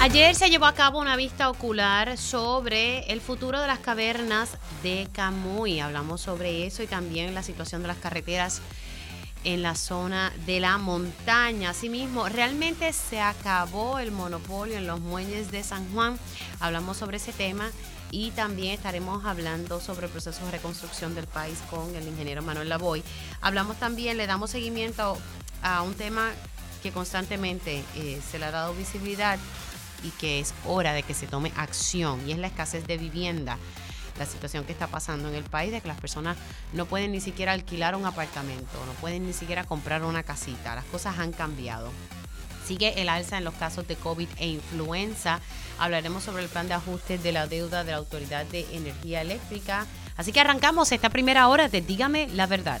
Ayer se llevó a cabo una vista ocular sobre el futuro de las cavernas de Camuy. Hablamos sobre eso y también la situación de las carreteras en la zona de la montaña. Asimismo, realmente se acabó el monopolio en los muelles de San Juan. Hablamos sobre ese tema y también estaremos hablando sobre el proceso de reconstrucción del país con el ingeniero Manuel Lavoy. Hablamos también, le damos seguimiento a un tema que constantemente eh, se le ha dado visibilidad y que es hora de que se tome acción y es la escasez de vivienda. La situación que está pasando en el país de que las personas no pueden ni siquiera alquilar un apartamento, no pueden ni siquiera comprar una casita. Las cosas han cambiado. Sigue el alza en los casos de COVID e influenza. Hablaremos sobre el plan de ajuste de la deuda de la Autoridad de Energía Eléctrica. Así que arrancamos esta primera hora de Dígame la verdad.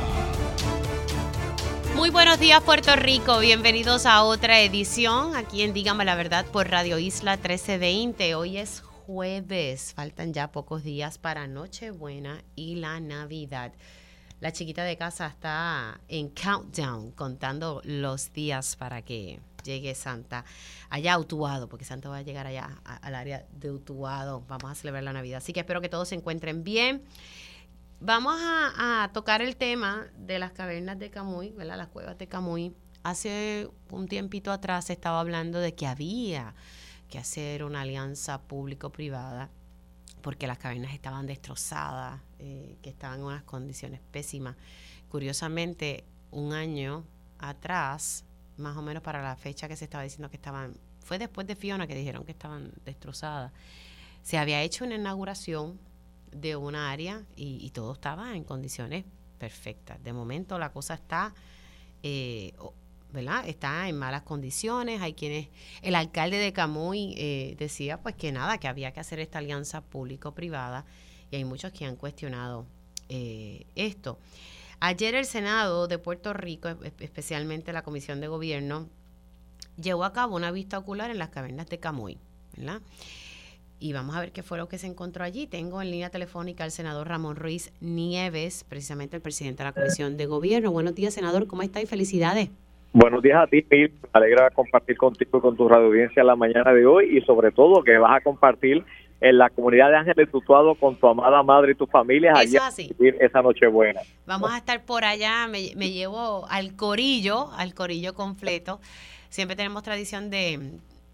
Muy buenos días Puerto Rico, bienvenidos a otra edición aquí en Dígame la Verdad por Radio Isla 1320. Hoy es jueves, faltan ya pocos días para Nochebuena y la Navidad. La chiquita de casa está en countdown, contando los días para que llegue Santa allá a Utuado, porque Santa va a llegar allá al área de Utuado. Vamos a celebrar la Navidad. Así que espero que todos se encuentren bien. Vamos a, tocar el tema de las cavernas de Camuy, ¿verdad? Las cuevas de Camuy. Hace un tiempito atrás se estaba hablando de que había que hacer una alianza público-privada porque las cavernas estaban destrozadas, eh, que estaban en unas condiciones pésimas. Curiosamente, un año atrás, más o menos para la fecha que se estaba diciendo que estaban, fue después de Fiona que dijeron que estaban destrozadas, se había hecho una inauguración de una área y, todo estaba en condiciones perfectas. De momento la cosa está, eh, ¿verdad? Está en malas condiciones. Hay quienes, el alcalde de Camuy eh, decía pues que nada, que había que hacer esta alianza público-privada y hay muchos que han cuestionado eh, esto. Ayer el Senado de Puerto Rico, especialmente la Comisión de Gobierno, llevó a cabo una vista ocular en las cavernas de Camuy, ¿verdad? Y vamos a ver qué fue lo que se encontró allí. Tengo en línea telefónica al senador Ramón Ruiz Nieves, precisamente el presidente de la Comisión de Gobierno. Buenos días, senador, ¿cómo está y felicidades? Buenos días a ti, Me alegra compartir contigo y con tu radio audiencia la mañana de hoy y sobre todo que vas a compartir en la comunidad de Ángeles Tutuado con tu amada madre y tu familia allá así. esa noche buena. Vamos a estar por allá, me, me llevo al corillo, al corillo completo. Siempre tenemos tradición de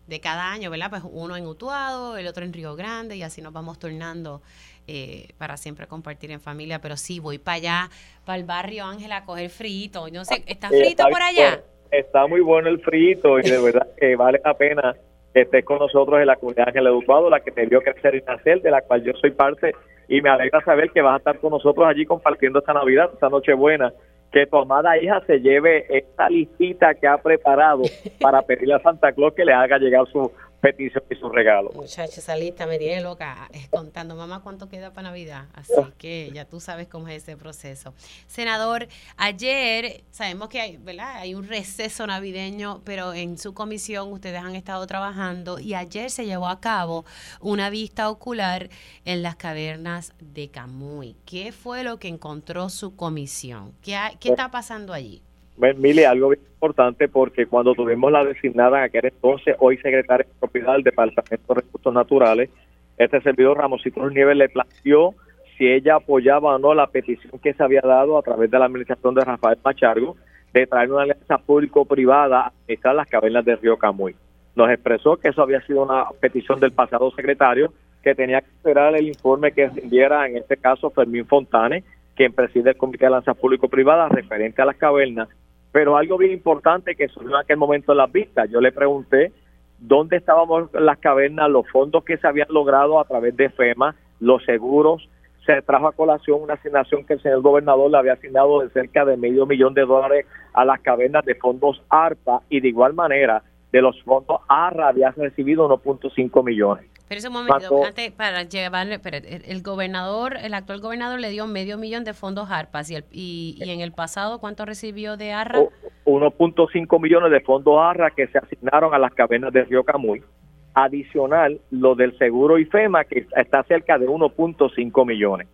de cada año, ¿verdad? Pues uno en Utuado, el otro en Río Grande y así nos vamos tornando eh, para siempre compartir en familia. Pero sí, voy para allá, para el barrio Ángela a coger frito. No sé, ¿está frito por allá? Está muy bueno el frito y de verdad que vale la pena que estés con nosotros en la comunidad Ángela de Utuado, la que te vio crecer y nacer, de la cual yo soy parte y me alegra saber que vas a estar con nosotros allí compartiendo esta Navidad, esta Nochebuena que tu amada hija se lleve esta listita que ha preparado para pedirle a Santa Claus que le haga llegar su petición y su regalo. Muchachos, esa lista me tiene loca contando, mamá, cuánto queda para Navidad. Así que ya tú sabes cómo es ese proceso. Senador, ayer sabemos que hay, ¿verdad? hay un receso navideño, pero en su comisión ustedes han estado trabajando y ayer se llevó a cabo una vista ocular en las cavernas de Camuy. ¿Qué fue lo que encontró su comisión? ¿Qué, qué está pasando allí? Mili, algo bien importante porque cuando tuvimos la designada en aquel entonces, hoy secretaria de propiedad del Departamento de Recursos Naturales, este servidor Ramosito Nieves le planteó si ella apoyaba o no la petición que se había dado a través de la administración de Rafael Machargo de traer una alianza público-privada a administrar las cavernas del río Camuy. Nos expresó que eso había sido una petición del pasado secretario, que tenía que esperar el informe que rindiera, en este caso, Fermín Fontane, quien preside el Comité de Alianza Público-Privada referente a las cavernas, pero algo bien importante que surgió en aquel momento en las vistas, yo le pregunté dónde estábamos las cavernas, los fondos que se habían logrado a través de FEMA, los seguros, se trajo a colación una asignación que el señor gobernador le había asignado de cerca de medio millón de dólares a las cavernas de fondos ARPA y de igual manera de los fondos ARRA había recibido 1.5 millones. Pero ese momento, antes, para llevarle, pero el gobernador, el actual gobernador le dio medio millón de fondos ARPAS y, el, y, en el pasado, ¿cuánto recibió de ARRA? 1.5 millones de fondos ARRA que se asignaron a las cavernas de Río Camuy. Adicional, lo del seguro IFEMA, que está cerca de 1.5 millones.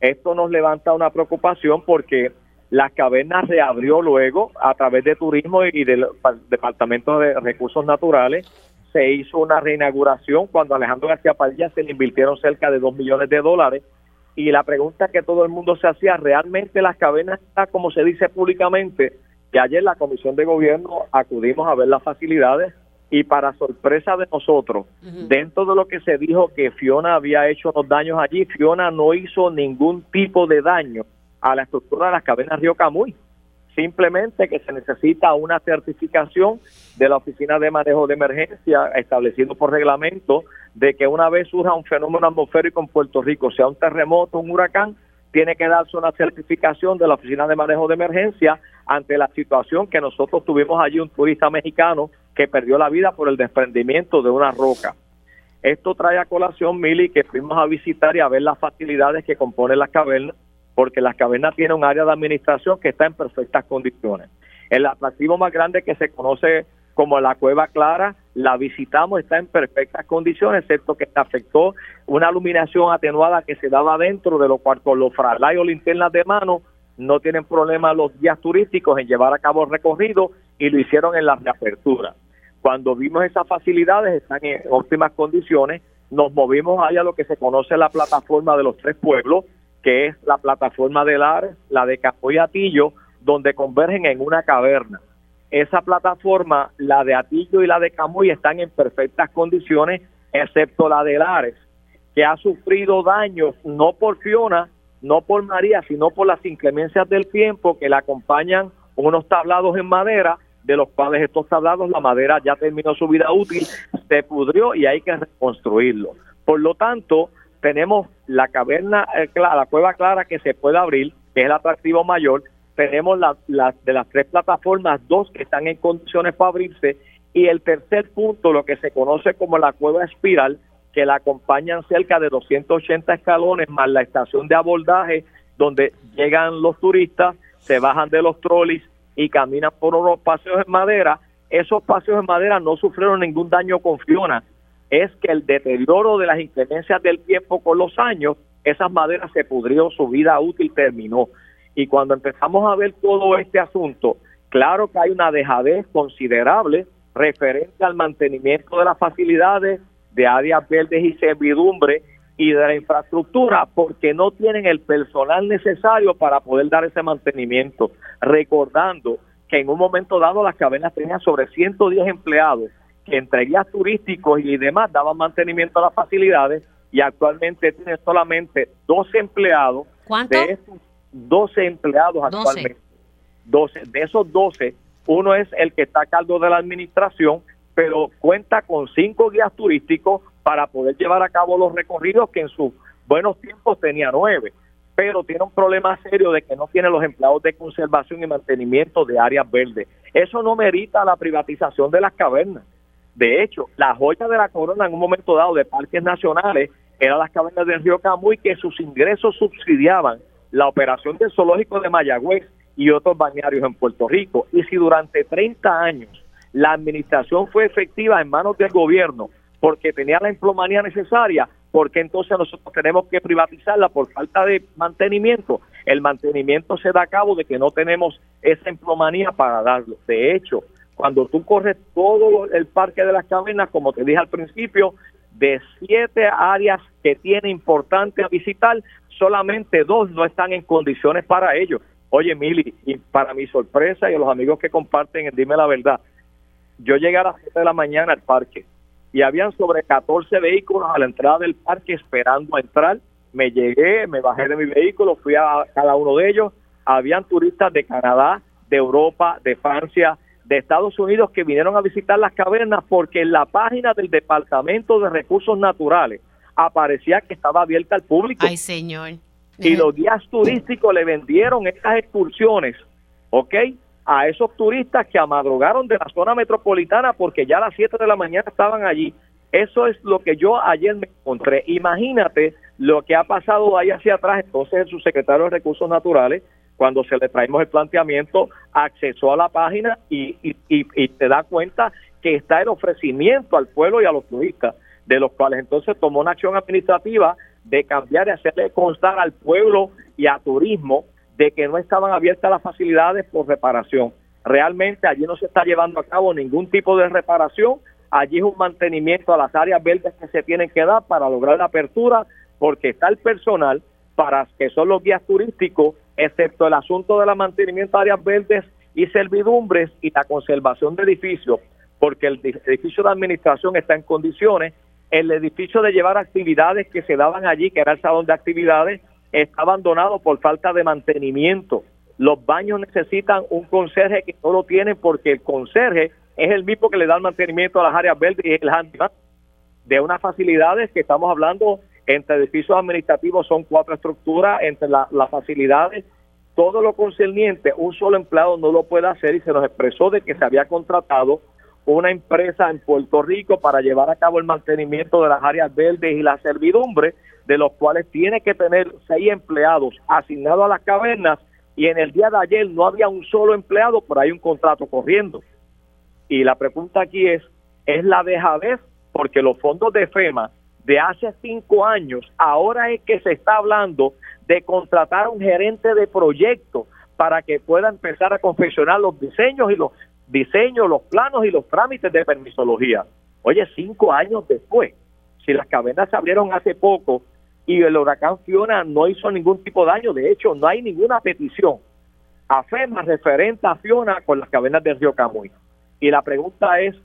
Esto nos levanta una preocupación porque las cavernas reabrió luego a través de turismo y del Departamento de Recursos Naturales se hizo una reinauguración cuando Alejandro García Padilla se le invirtieron cerca de 2 millones de dólares. Y la pregunta que todo el mundo se hacía, ¿realmente las cavernas como se dice públicamente? Y ayer la Comisión de Gobierno acudimos a ver las facilidades y para sorpresa de nosotros, dentro de lo que se dijo que Fiona había hecho los daños allí, Fiona no hizo ningún tipo de daño a la estructura de las cavernas Río Camuy simplemente que se necesita una certificación de la Oficina de Manejo de Emergencia establecido por reglamento de que una vez surja un fenómeno atmosférico en Puerto Rico, sea un terremoto, un huracán, tiene que darse una certificación de la Oficina de Manejo de Emergencia ante la situación que nosotros tuvimos allí un turista mexicano que perdió la vida por el desprendimiento de una roca. Esto trae a colación, Mili, que fuimos a visitar y a ver las facilidades que componen las cavernas porque las cavernas tienen un área de administración que está en perfectas condiciones. El atractivo más grande que se conoce como la Cueva Clara, la visitamos, está en perfectas condiciones, excepto que afectó una iluminación atenuada que se daba dentro, de lo cual con los frailay o linternas de mano no tienen problema los guías turísticos en llevar a cabo el recorrido y lo hicieron en la reapertura. Cuando vimos esas facilidades, están en óptimas condiciones, nos movimos allá a lo que se conoce la plataforma de los tres pueblos, que es la plataforma de Lares, la de Capoy Atillo, donde convergen en una caverna. Esa plataforma, la de Atillo y la de Camuy, están en perfectas condiciones, excepto la de Lares, que ha sufrido daños no por Fiona, no por María, sino por las inclemencias del tiempo que la acompañan unos tablados en madera, de los cuales estos tablados, la madera ya terminó su vida útil, se pudrió y hay que reconstruirlo. Por lo tanto, tenemos la caverna, eh, la cueva clara que se puede abrir, que es el atractivo mayor, tenemos la, de las tres plataformas, dos que están en condiciones para abrirse, y el tercer punto, lo que se conoce como la cueva espiral, que la acompañan cerca de 280 escalones, más la estación de abordaje, donde llegan los turistas, se bajan de los trolis y caminan por unos paseos en madera. Esos paseos en madera no sufrieron ningún daño con Fiona, es que el deterioro de las inclemencias del tiempo con los años, esas maderas se pudrió, su vida útil terminó. Y cuando empezamos a ver todo este asunto, claro que hay una dejadez considerable referente al mantenimiento de las facilidades, de áreas verdes y servidumbre y de la infraestructura, porque no tienen el personal necesario para poder dar ese mantenimiento. Recordando que en un momento dado las cavernas tenían sobre 110 empleados entre guías turísticos y demás daban mantenimiento a las facilidades y actualmente tiene solamente 12 empleados. ¿Cuántos? 12 empleados actualmente. 12. De esos 12, uno es el que está a cargo de la administración, pero cuenta con cinco guías turísticos para poder llevar a cabo los recorridos que en sus buenos tiempos tenía nueve, pero tiene un problema serio de que no tiene los empleados de conservación y mantenimiento de áreas verdes. Eso no merita la privatización de las cavernas. De hecho, la joya de la corona en un momento dado de parques nacionales eran las cavernas del río Camuy que sus ingresos subsidiaban la operación del zoológico de Mayagüez y otros bañarios en Puerto Rico. Y si durante 30 años la administración fue efectiva en manos del gobierno porque tenía la emplomanía necesaria, porque entonces nosotros tenemos que privatizarla por falta de mantenimiento? El mantenimiento se da a cabo de que no tenemos esa emplomanía para darlo. De hecho, cuando tú corres todo el parque de las cavernas, como te dije al principio, de siete áreas que tiene importante a visitar, solamente dos no están en condiciones para ello. Oye, Mili, y para mi sorpresa y a los amigos que comparten, dime la verdad, yo llegué a las 7 de la mañana al parque y habían sobre 14 vehículos a la entrada del parque esperando a entrar. Me llegué, me bajé de mi vehículo, fui a cada uno de ellos. Habían turistas de Canadá, de Europa, de Francia, de Estados Unidos que vinieron a visitar las cavernas porque en la página del Departamento de Recursos Naturales aparecía que estaba abierta al público. Ay, señor. Y los guías turísticos le vendieron estas excursiones, ¿ok? A esos turistas que amadrugaron de la zona metropolitana porque ya a las 7 de la mañana estaban allí. Eso es lo que yo ayer me encontré. Imagínate lo que ha pasado ahí hacia atrás. Entonces el subsecretario de Recursos Naturales, cuando se le traemos el planteamiento, accesó a la página y, y, y, se da cuenta que está el ofrecimiento al pueblo y a los turistas, de los cuales entonces tomó una acción administrativa de cambiar y hacerle constar al pueblo y a turismo de que no estaban abiertas las facilidades por reparación. Realmente allí no se está llevando a cabo ningún tipo de reparación, allí es un mantenimiento a las áreas verdes que se tienen que dar para lograr la apertura, porque está el personal para que son los guías turísticos, excepto el asunto del mantenimiento de áreas verdes y servidumbres y la conservación de edificios, porque el edificio de administración está en condiciones, el edificio de llevar actividades que se daban allí, que era el salón de actividades, está abandonado por falta de mantenimiento. Los baños necesitan un conserje que no lo tienen porque el conserje es el mismo que le da el mantenimiento a las áreas verdes y el handicap de unas facilidades que estamos hablando entre edificios administrativos son cuatro estructuras, entre las facilidades, todo lo concerniente, un solo empleado no lo puede hacer y se nos expresó de que se había contratado una empresa en Puerto Rico para llevar a cabo el mantenimiento de las áreas verdes y la servidumbre, de los cuales tiene que tener seis empleados asignados a las cavernas y en el día de ayer no había un solo empleado, pero hay un contrato corriendo. Y la pregunta aquí es, ¿es la dejadez? Porque los fondos de FEMA de hace cinco años, ahora es que se está hablando de contratar a un gerente de proyecto para que pueda empezar a confeccionar los diseños y los diseños, los planos y los trámites de permisología. Oye, cinco años después, si las cavernas se abrieron hace poco y el huracán Fiona no hizo ningún tipo de daño, de hecho no hay ninguna petición a FEMA referente a Fiona con las cavernas del río Camuy. Y la pregunta es,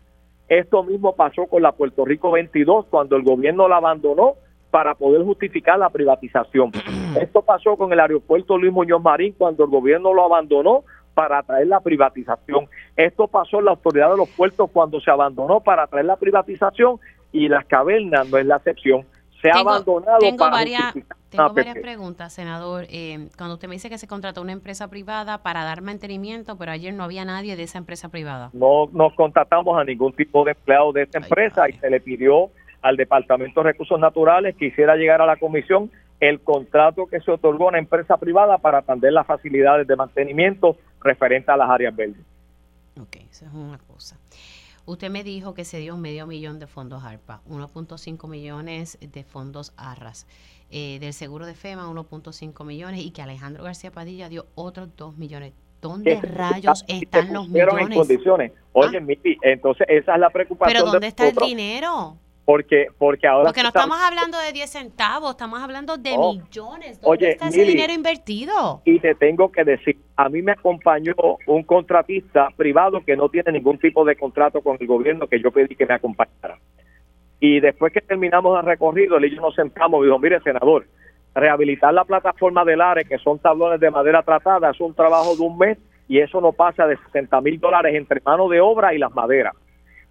esto mismo pasó con la Puerto Rico 22 cuando el gobierno la abandonó para poder justificar la privatización. Esto pasó con el aeropuerto Luis Muñoz Marín cuando el gobierno lo abandonó para traer la privatización. Esto pasó en la autoridad de los puertos cuando se abandonó para traer la privatización y las cavernas no es la excepción. Se ha abandonado tengo varias, tengo varias preguntas, senador. Eh, cuando usted me dice que se contrató una empresa privada para dar mantenimiento, pero ayer no había nadie de esa empresa privada. No nos contratamos a ningún tipo de empleado de esta empresa y se le pidió al Departamento de Recursos Naturales que hiciera llegar a la comisión el contrato que se otorgó a una empresa privada para atender las facilidades de mantenimiento referente a las áreas verdes. Ok, esa es una cosa. Usted me dijo que se dio medio millón de fondos ARPA, 1.5 millones de fondos ARRAS, eh, del seguro de FEMA 1.5 millones y que Alejandro García Padilla dio otros 2 millones. ¿Dónde rayos están los millones? En condiciones. Oye, ah. entonces esa es la preocupación. ¿Pero dónde está el dinero? Porque porque ahora porque no estamos hablando de 10 centavos estamos hablando de millones. ¿dónde está ese dinero invertido? y te tengo que decir a mí me acompañó un contratista privado que no tiene ningún tipo de contrato con el gobierno que yo pedí que me acompañara. Y después que terminamos el recorrido él y yo nos sentamos y dijo mire senador rehabilitar la plataforma del ARE que son tablones de madera tratada es un trabajo de un mes y eso no pasa de 60 mil dólares entre mano de obra y las maderas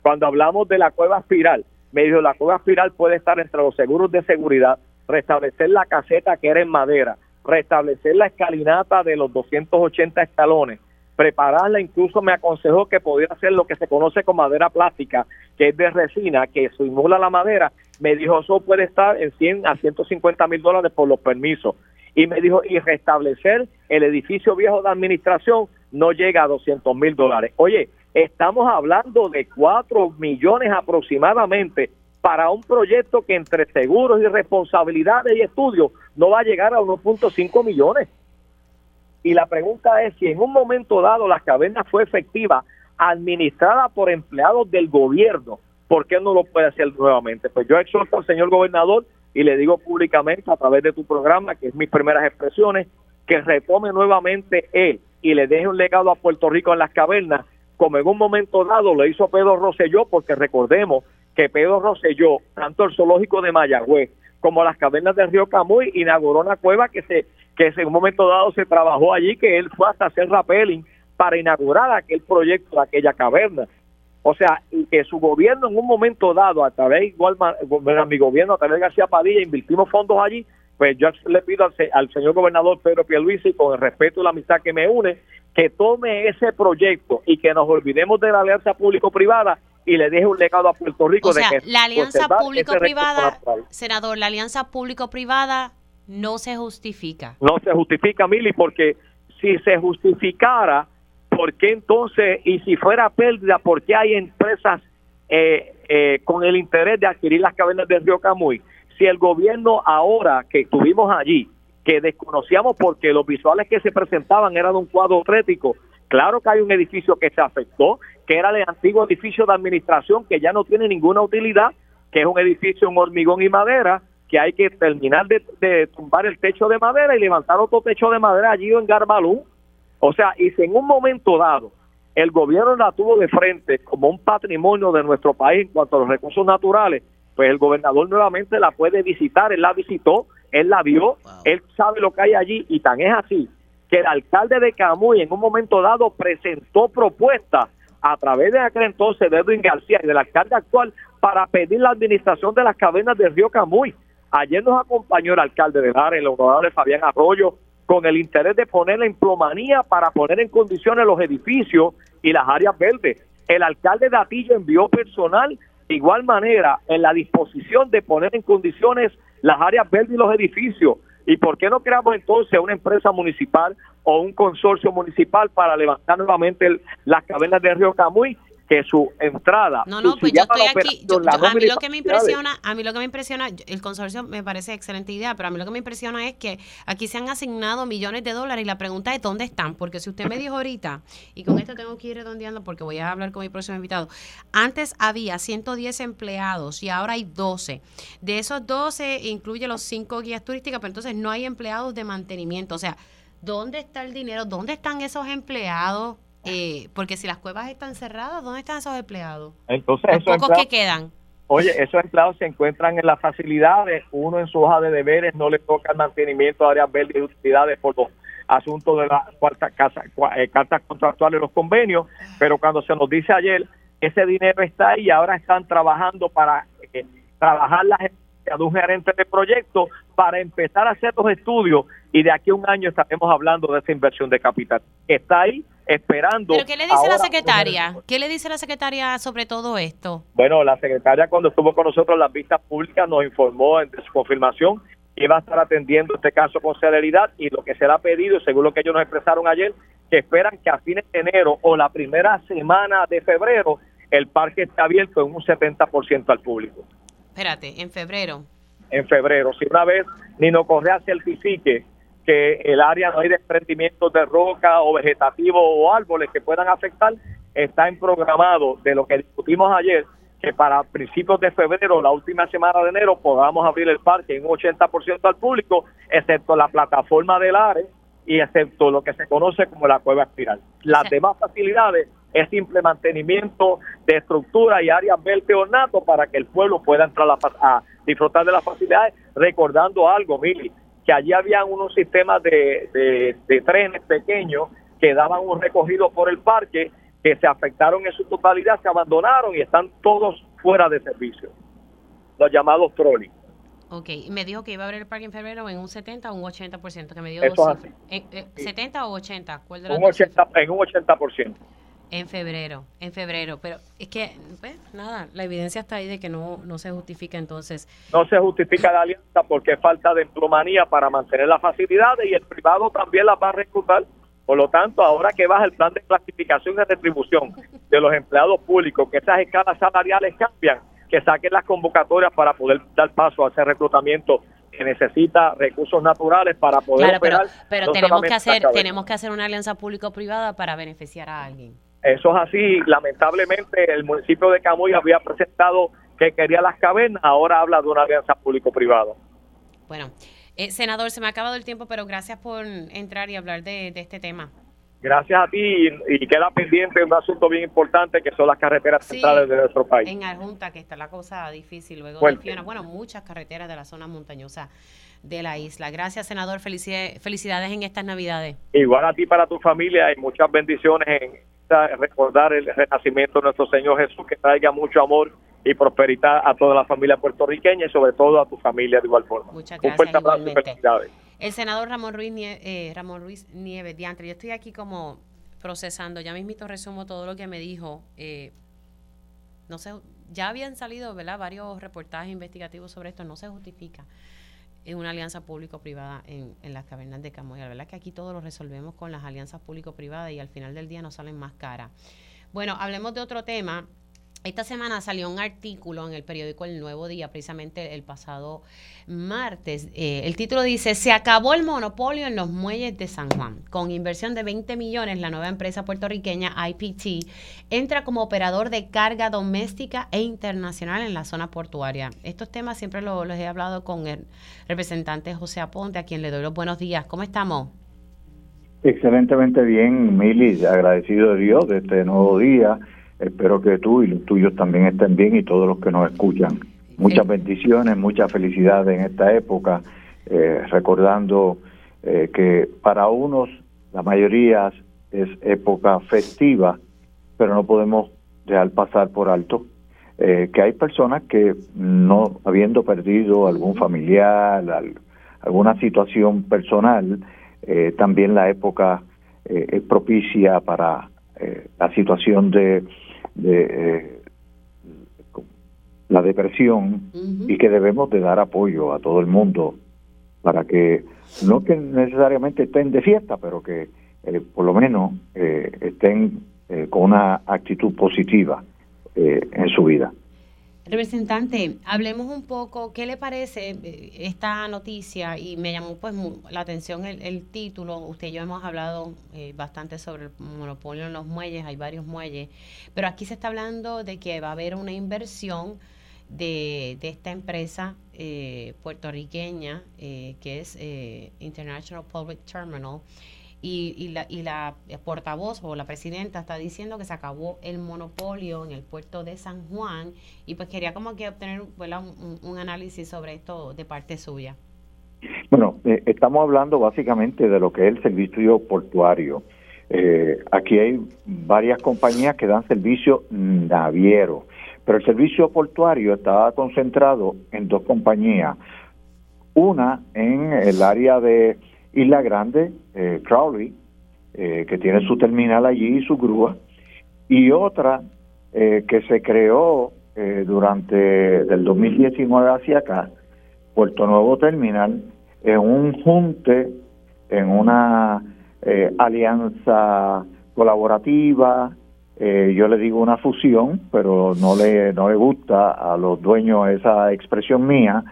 cuando hablamos de la cueva espiral me dijo, la cueva espiral puede estar entre los seguros de seguridad, restablecer la caseta que era en madera, restablecer la escalinata de los 280 escalones, prepararla, incluso me aconsejó que podía hacer lo que se conoce como madera plástica, que es de resina, que simula la madera. Me dijo, eso puede estar en 100 a 150 mil dólares por los permisos. Y me dijo, y restablecer el edificio viejo de administración no llega a 200 mil dólares. Oye, estamos hablando de 4 millones aproximadamente para un proyecto que entre seguros y responsabilidades y estudios no va a llegar a 1.5 millones. Y la pregunta es si en un momento dado la caverna fue efectiva, administrada por empleados del gobierno, ¿por qué no lo puede hacer nuevamente? Pues yo exhorto al señor gobernador y le digo públicamente a través de tu programa, que es mis primeras expresiones, que retome nuevamente él y le deje un legado a Puerto Rico en las cavernas como en un momento dado lo hizo Pedro Rosselló, porque recordemos que Pedro Rosselló, tanto el zoológico de Mayagüez como las cavernas del río Camuy, inauguró una cueva que se que en un momento dado se trabajó allí, que él fue hasta hacer rappelling para inaugurar aquel proyecto de aquella caverna. O sea, que su gobierno en un momento dado, a través igual mi gobierno, a través de García Padilla, invirtimos fondos allí, pues yo le pido al, al señor gobernador Pedro Pierluisi, con el respeto y la amistad que me une, que tome ese proyecto y que nos olvidemos de la alianza público-privada y le deje un legado a Puerto Rico. O sea, de que la alianza conservar ese público-privada, senador, la alianza público-privada no se justifica. No se justifica, Mili, porque si se justificara, ¿por qué entonces, y si fuera pérdida, por qué hay empresas eh, eh, con el interés de adquirir las cavernas del río Camuy? Si el gobierno ahora que estuvimos allí, que desconocíamos porque los visuales que se presentaban eran de un cuadro atlético, claro que hay un edificio que se afectó, que era el antiguo edificio de administración que ya no tiene ninguna utilidad, que es un edificio en hormigón y madera, que hay que terminar de, de tumbar el techo de madera y levantar otro techo de madera allí en Garbalú. O sea, y si en un momento dado el gobierno la tuvo de frente como un patrimonio de nuestro país en cuanto a los recursos naturales, pues el gobernador nuevamente la puede visitar, él la visitó, él la vio, él sabe lo que hay allí y tan es así que el alcalde de Camuy en un momento dado presentó propuestas a través de aquel entonces de Edwin García y del alcalde actual para pedir la administración de las cavernas del río Camuy. Ayer nos acompañó el alcalde de Lares, el honorable Fabián Arroyo, con el interés de poner en plomanía para poner en condiciones los edificios y las áreas verdes. El alcalde de Atillo envió personal de igual manera en la disposición de poner en condiciones las áreas verdes y los edificios. ¿Y por qué no creamos entonces una empresa municipal o un consorcio municipal para levantar nuevamente el- las cavernas del río Camuy? Que su entrada. No, no, pues yo estoy aquí. yo- yo- a mí lo que me impresiona, a mí lo que me impresiona, el consorcio me parece excelente idea, pero a mí lo que me impresiona es que aquí se han asignado millones de dólares y la pregunta es dónde están, porque si usted me dijo ahorita, y con esto tengo que ir redondeando porque voy a hablar con mi próximo invitado, antes había 110 empleados y ahora hay 12. De esos 12 incluye los 5 guías turísticas, pero entonces no hay empleados de mantenimiento. O sea, ¿dónde está el dinero? ¿Dónde están esos empleados? Eh, porque si las cuevas están cerradas, ¿dónde están esos empleados? Entonces, Los esos pocos empleados- que quedan. Oye, esos empleados se encuentran en las facilidades, uno en su hoja de deberes no le toca el mantenimiento de áreas verdes y utilidades por los asuntos de las eh, cartas contractuales, los convenios, pero cuando se nos dice ayer, ese dinero está ahí y ahora están trabajando para eh, trabajar la gerencia de un gerente de proyecto para empezar a hacer los estudios y de aquí a un año estaremos hablando de esa inversión de capital. Está ahí esperando. ¿Pero qué le dice la secretaria? ¿Qué le dice la secretaria sobre todo esto? Bueno, la secretaria cuando estuvo con nosotros en las vistas públicas nos informó en su confirmación que iba a estar atendiendo este caso con celeridad y lo que se le ha pedido, según lo que ellos nos expresaron ayer, que esperan que a fines de enero o la primera semana de febrero el parque esté abierto en un 70% al público. Espérate, en febrero. En febrero, si una vez Nino Correa certifique que el área no hay desprendimientos de roca o vegetativo o árboles que puedan afectar, está en programado de lo que discutimos ayer, que para principios de febrero, la última semana de enero, podamos abrir el parque en un 80% al público, excepto la plataforma del ARE y excepto lo que se conoce como la cueva espiral. Las demás facilidades es simple mantenimiento de estructura y áreas verde ornato para que el pueblo pueda entrar a, a disfrutar de las facilidades, recordando algo, Mili, que allí había unos sistemas de, de- de trenes pequeños que daban un recorrido por el parque que se afectaron en su totalidad, se abandonaron y están todos fuera de servicio, los llamados trolleys. Ok, me dijo que iba a abrir el parque en febrero en un 70 o un 80%, que me dio Eso dos es cifras. Eh, ¿70 o 80? ¿Cuál de las Un dos 80, en un 80%. En febrero, en febrero. Pero es que, pues, nada, la evidencia está ahí de que no, no se justifica entonces. no se justifica la alianza porque es falta de emplomanía para mantener las facilidades y el privado también las va a reclutar. Por lo tanto, ahora que baja el plan de clasificación y retribución de los empleados públicos, que esas escalas salariales cambian, que saquen las convocatorias para poder dar paso a ese reclutamiento que necesita recursos naturales para poder Claro, pero, operar. pero no tenemos que hacer, tenemos que hacer una alianza público-privada para beneficiar a alguien. Eso es así. Lamentablemente, el municipio de Camuy había presentado que quería las cavernas, ahora habla de una alianza público-privada. Bueno, eh, senador, se me ha acabado el tiempo, pero gracias por entrar y hablar de, de este tema. Gracias a ti y, y queda pendiente un asunto bien importante que son las carreteras Sí. centrales de nuestro país. En Arjunta, que está la cosa difícil luego Fuerte. de Fiona. Bueno, muchas carreteras de la zona montañosa de la isla. Gracias, senador. Felicidades, en estas Navidades. Igual a ti para tu familia y muchas bendiciones en recordar el renacimiento de nuestro Señor Jesús, que traiga mucho amor y prosperidad a toda la familia puertorriqueña y sobre todo a tu familia de igual forma. Muchas Un gracias, fuerte abrazo y felicidades. El senador Ramón Ruiz, Nie- eh, Ramón Ruiz Nieves, diantre, yo estoy aquí como procesando, ya mismito resumo todo lo que me dijo. eh, no se, ya habían salido ¿verdad? varios reportajes investigativos sobre esto, no se justifica en una alianza público-privada en, en, las cavernas de Camoy. La verdad que aquí todo lo resolvemos con las alianzas público-privadas y al final del día nos salen más caras. Bueno, hablemos de otro tema esta semana salió un artículo en el periódico El Nuevo Día, precisamente el pasado martes. Eh, el título dice, se acabó el monopolio en los muelles de San Juan. Con inversión de 20 millones, la nueva empresa puertorriqueña IPT entra como operador de carga doméstica e internacional en la zona portuaria. Estos temas siempre los, he hablado con el representante José Aponte, a quien le doy los buenos días. ¿Cómo estamos? Excelentemente bien, Mili, agradecido de Dios de este nuevo día Espero que tú y los tuyos también estén bien y todos los que nos escuchan. Muchas bendiciones, mucha felicidad en esta época, eh, recordando eh, que para unos, la mayoría, es época festiva, pero no podemos dejar pasar por alto eh, que hay personas que no habiendo perdido algún familiar, alguna situación personal, también la época es propicia para la situación de de eh, la depresión y que debemos de dar apoyo a todo el mundo para que no que necesariamente estén de fiesta, pero que eh, por lo menos eh, estén con una actitud positiva en su vida. Representante, hablemos un poco, ¿qué le parece eh, esta noticia? Y me llamó pues la atención el, título. Usted y yo hemos hablado eh, bastante sobre el monopolio en los muelles, hay varios muelles, pero aquí se está hablando de que va a haber una inversión de, de esta empresa eh, puertorriqueña que es International Public Terminal y, y, la, y la portavoz o la presidenta está diciendo que se acabó el monopolio en el puerto de San Juan y pues quería como que obtener un, análisis sobre esto de parte suya. Bueno, eh, estamos hablando básicamente de lo que es el servicio portuario. Eh, aquí hay varias compañías que dan servicio naviero, pero el servicio portuario estaba concentrado en dos compañías. Una en el área de Isla Grande, eh, Crowley, eh, que tiene su terminal allí y su grúa, y otra eh, que se creó durante del 2019 hacia acá, Puerto Nuevo Terminal, en un junte, en una alianza colaborativa, yo le digo una fusión, pero no le, no le gusta a los dueños esa expresión mía,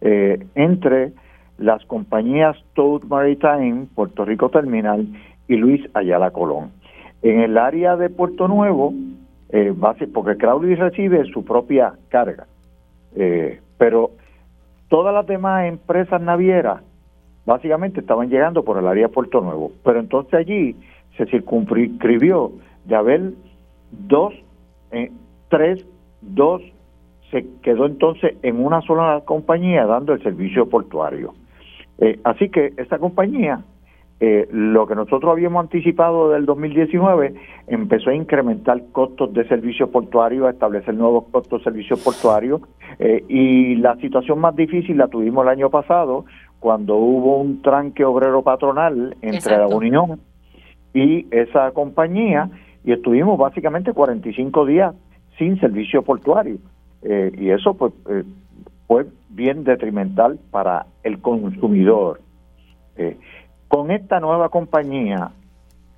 entre las compañías Toad Maritime, Puerto Rico Terminal y Luis Ayala Colón. En el área de Puerto Nuevo, eh, porque Crowley recibe su propia carga, eh, pero todas las demás empresas navieras básicamente estaban llegando por el área de Puerto Nuevo, pero entonces allí se circunscribió de haber dos, eh, tres, dos, se quedó entonces en una sola compañía dando el servicio portuario. Eh, así que esta compañía, eh, lo que nosotros habíamos anticipado del 2019, empezó a incrementar costos de servicios portuarios, a establecer nuevos costos de servicios portuarios, eh, y la situación más difícil la tuvimos el año pasado, cuando hubo un tranque obrero patronal entre la Unión y esa compañía, y estuvimos básicamente 45 días sin servicio portuario. y eso pues fue bien detrimental para el consumidor. Eh, con esta nueva compañía,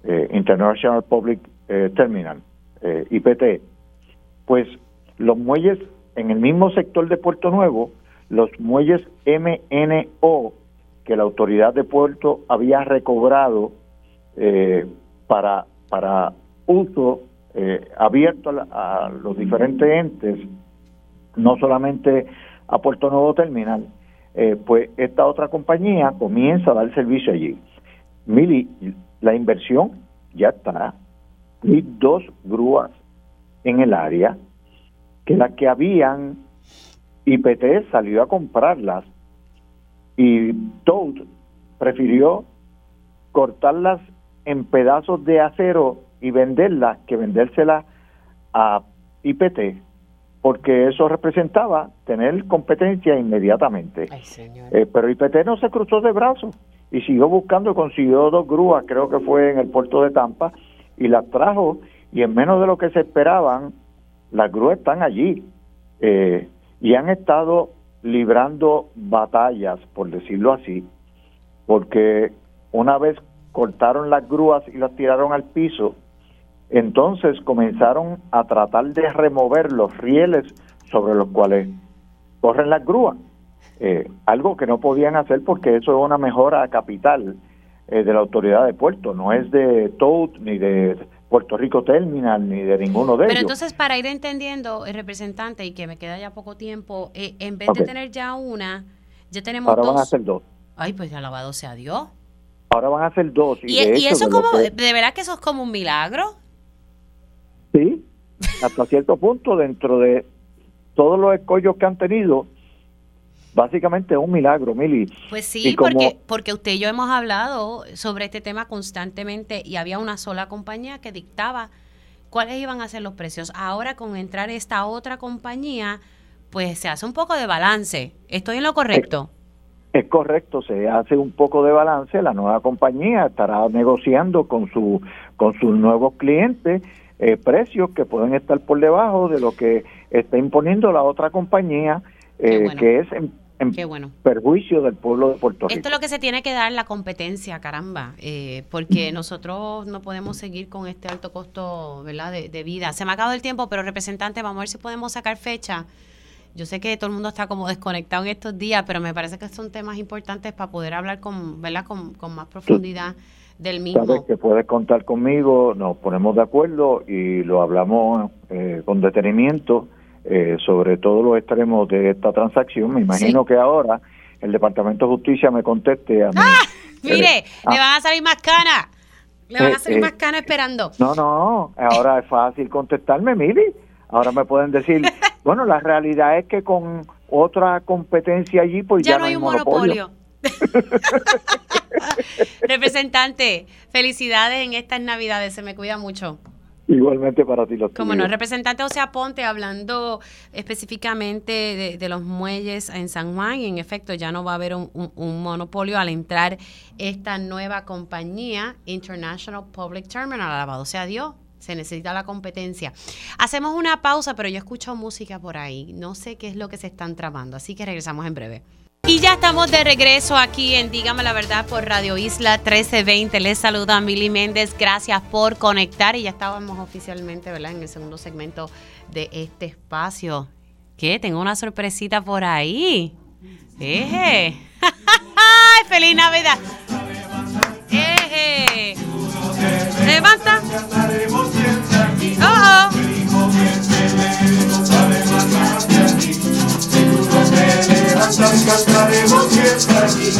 eh, International Public eh, Terminal, IPT, pues los muelles en el mismo sector de Puerto Nuevo, los muelles MNO que la autoridad de puerto había recobrado para, para uso abierto a los diferentes entes, no solamente a Puerto Nuevo Terminal, eh, pues esta otra compañía comienza a dar servicio allí. Mili, la inversión ya está. Hay dos grúas en el área que las que habían, IPT salió a comprarlas y Toad prefirió cortarlas en pedazos de acero y venderlas que vendérselas a IPT porque eso representaba tener competencia inmediatamente. Eh, pero IPT no se cruzó de brazos y siguió buscando, consiguió dos grúas, creo que fue en el puerto de Tampa, y las trajo y en menos de lo que se esperaban, las grúas están allí eh, y han estado librando batallas, por decirlo así, porque una vez cortaron las grúas y las tiraron al piso, entonces comenzaron a tratar de remover los rieles sobre los cuales corren las grúas. Eh, algo que no podían hacer porque eso es una mejora capital eh, de la autoridad de puerto, no es de TOAD ni de Puerto Rico Terminal ni de ninguno de ellos. Pero entonces, para ir entendiendo, el representante, y que me queda ya poco tiempo, eh, en vez de tener ya una, ya tenemos Ahora dos. van a ser dos. Ay, pues alabado sea Dios. Ahora van a ser dos. Y, y, eso como, de verdad que eso es como un milagro. Sí, hasta cierto punto, dentro de todos los escollos que han tenido, básicamente es un milagro, Mili. Pues sí, porque, porque usted y yo hemos hablado sobre este tema constantemente y había una sola compañía que dictaba cuáles iban a ser los precios. Ahora con entrar esta otra compañía, pues se hace un poco de balance. ¿Estoy en lo correcto? Es, es correcto, se hace un poco de balance. La nueva compañía estará negociando con, su, con sus nuevos clientes eh, precios que pueden estar por debajo de lo que está imponiendo la otra compañía, eh, bueno. que es en, en Qué bueno. perjuicio del pueblo de Puerto Rico. Esto es lo que se tiene que dar la competencia, caramba, eh, porque nosotros no podemos seguir con este alto costo ¿verdad? De, de, vida. Se me ha acabado el tiempo, pero representante, vamos a ver si podemos sacar fecha. Yo sé que todo el mundo está como desconectado en estos días, pero me parece que son temas importantes para poder hablar con, ¿verdad? con, con más profundidad. Sí del mismo. Sabes que puedes contar conmigo, nos ponemos de acuerdo y lo hablamos eh, con detenimiento eh, sobre todos los extremos de esta transacción. Me imagino sí. que ahora el Departamento de Justicia me conteste a mí. ¡Ah! Mire, eh, le van a salir más canas. Le van a salir más canas esperando. No, no, ahora es fácil contestarme, Mili. Ahora me pueden decir, bueno, la realidad es que con otra competencia allí, pues ya, ya no hay un monopolio. monopolio. representante, felicidades en estas navidades, se me cuida mucho. Igualmente para ti los Como no, representante José Aponte hablando específicamente de, de, los muelles en San Juan y en efecto ya no va a haber un, un, un, monopolio al entrar esta nueva compañía International Public Terminal, alabado sea Dios. Se necesita la competencia. Hacemos una pausa, pero yo escucho música por ahí. No sé qué es lo que se están tramando, así que regresamos en breve. Y ya estamos de regreso aquí en Dígame la Verdad por Radio Isla 1320. Les saluda Mili Méndez. Gracias por conectar. Y ya estábamos oficialmente, ¿verdad? En el segundo segmento de este espacio. ¿Qué? Tengo una sorpresita por ahí. ¡Eje! ¡Ay, feliz Navidad! ¡Eje! ¡Levanta! ¡Oh! Levantas cantaremos siempre aquí.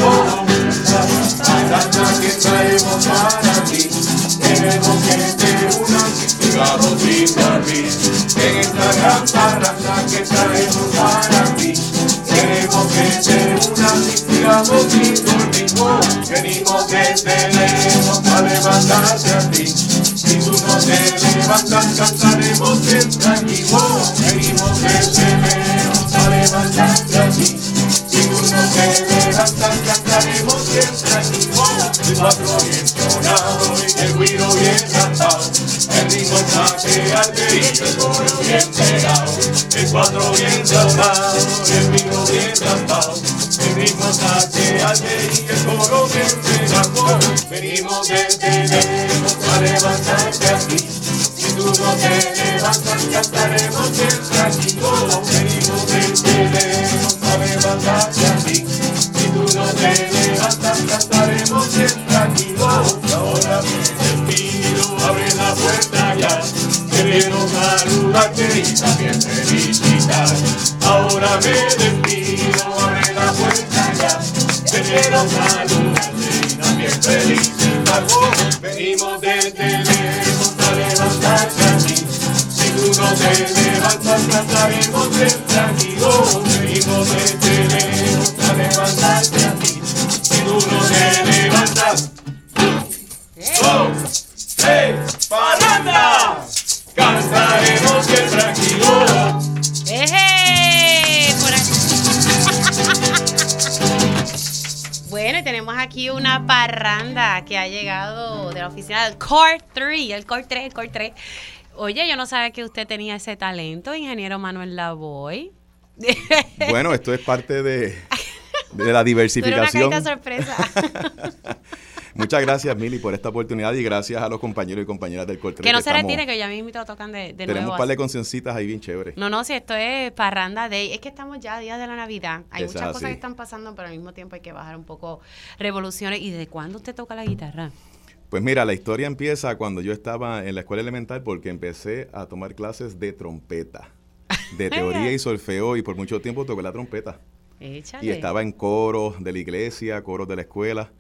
La danza que traemos para ti. Queremos que te unas cigarros y Barbie en esta gran parranda que traemos para ti. Queremos que te unas cigarros y dormimos venimos desde lejos a levantarte a ti. Si tú no te levantas cantaremos siempre aquí. Venimos desde lejos aquí el cuatro bien sonado y el guiro bien cantado el que arde y el coro bien pegado el cuatro bien sonado el guiro bien cantado el que arde y el coro bien pegado venimos desde lejos a levantarte aquí si tú no te levantas cantaremos siempre aquí aquí ahora me despido abre la puerta ya quiero saludarte y también felicitar ahora me despido abre la puerta ya quiero saludarte y también felicitar venimos desde lejos a levantarte aquí. Si tú no te levantas cantaremos siempre aquí dos, tres, parranda cantaremos aquí ¡Eje! Por Bueno, y tenemos aquí una parranda que ha llegado de la oficina del Core 3, el Core 3, el Core 3. Oye, yo no sabía que usted tenía ese talento, ingeniero Manuel Lavoy. Bueno, esto es parte de, de la diversificación. una sorpresa. Muchas gracias, Mili, por esta oportunidad y gracias a los compañeros y compañeras del Corte. Que no se retire, que ya mismo tocan de, de Tenemos nuevo. un par de conciencitas ahí bien chéveres. No, no, si esto es parranda day. Es que estamos ya a días de la Navidad. Hay muchas cosas que están pasando, pero al mismo tiempo hay que bajar un poco revoluciones. ¿Y de cuándo usted toca la guitarra? Pues mira, la historia empieza cuando yo estaba en la escuela elemental porque empecé a tomar clases de trompeta, de teoría y solfeo y por mucho tiempo toqué la trompeta. Échale. Y estaba en coros de la iglesia, coros de la escuela.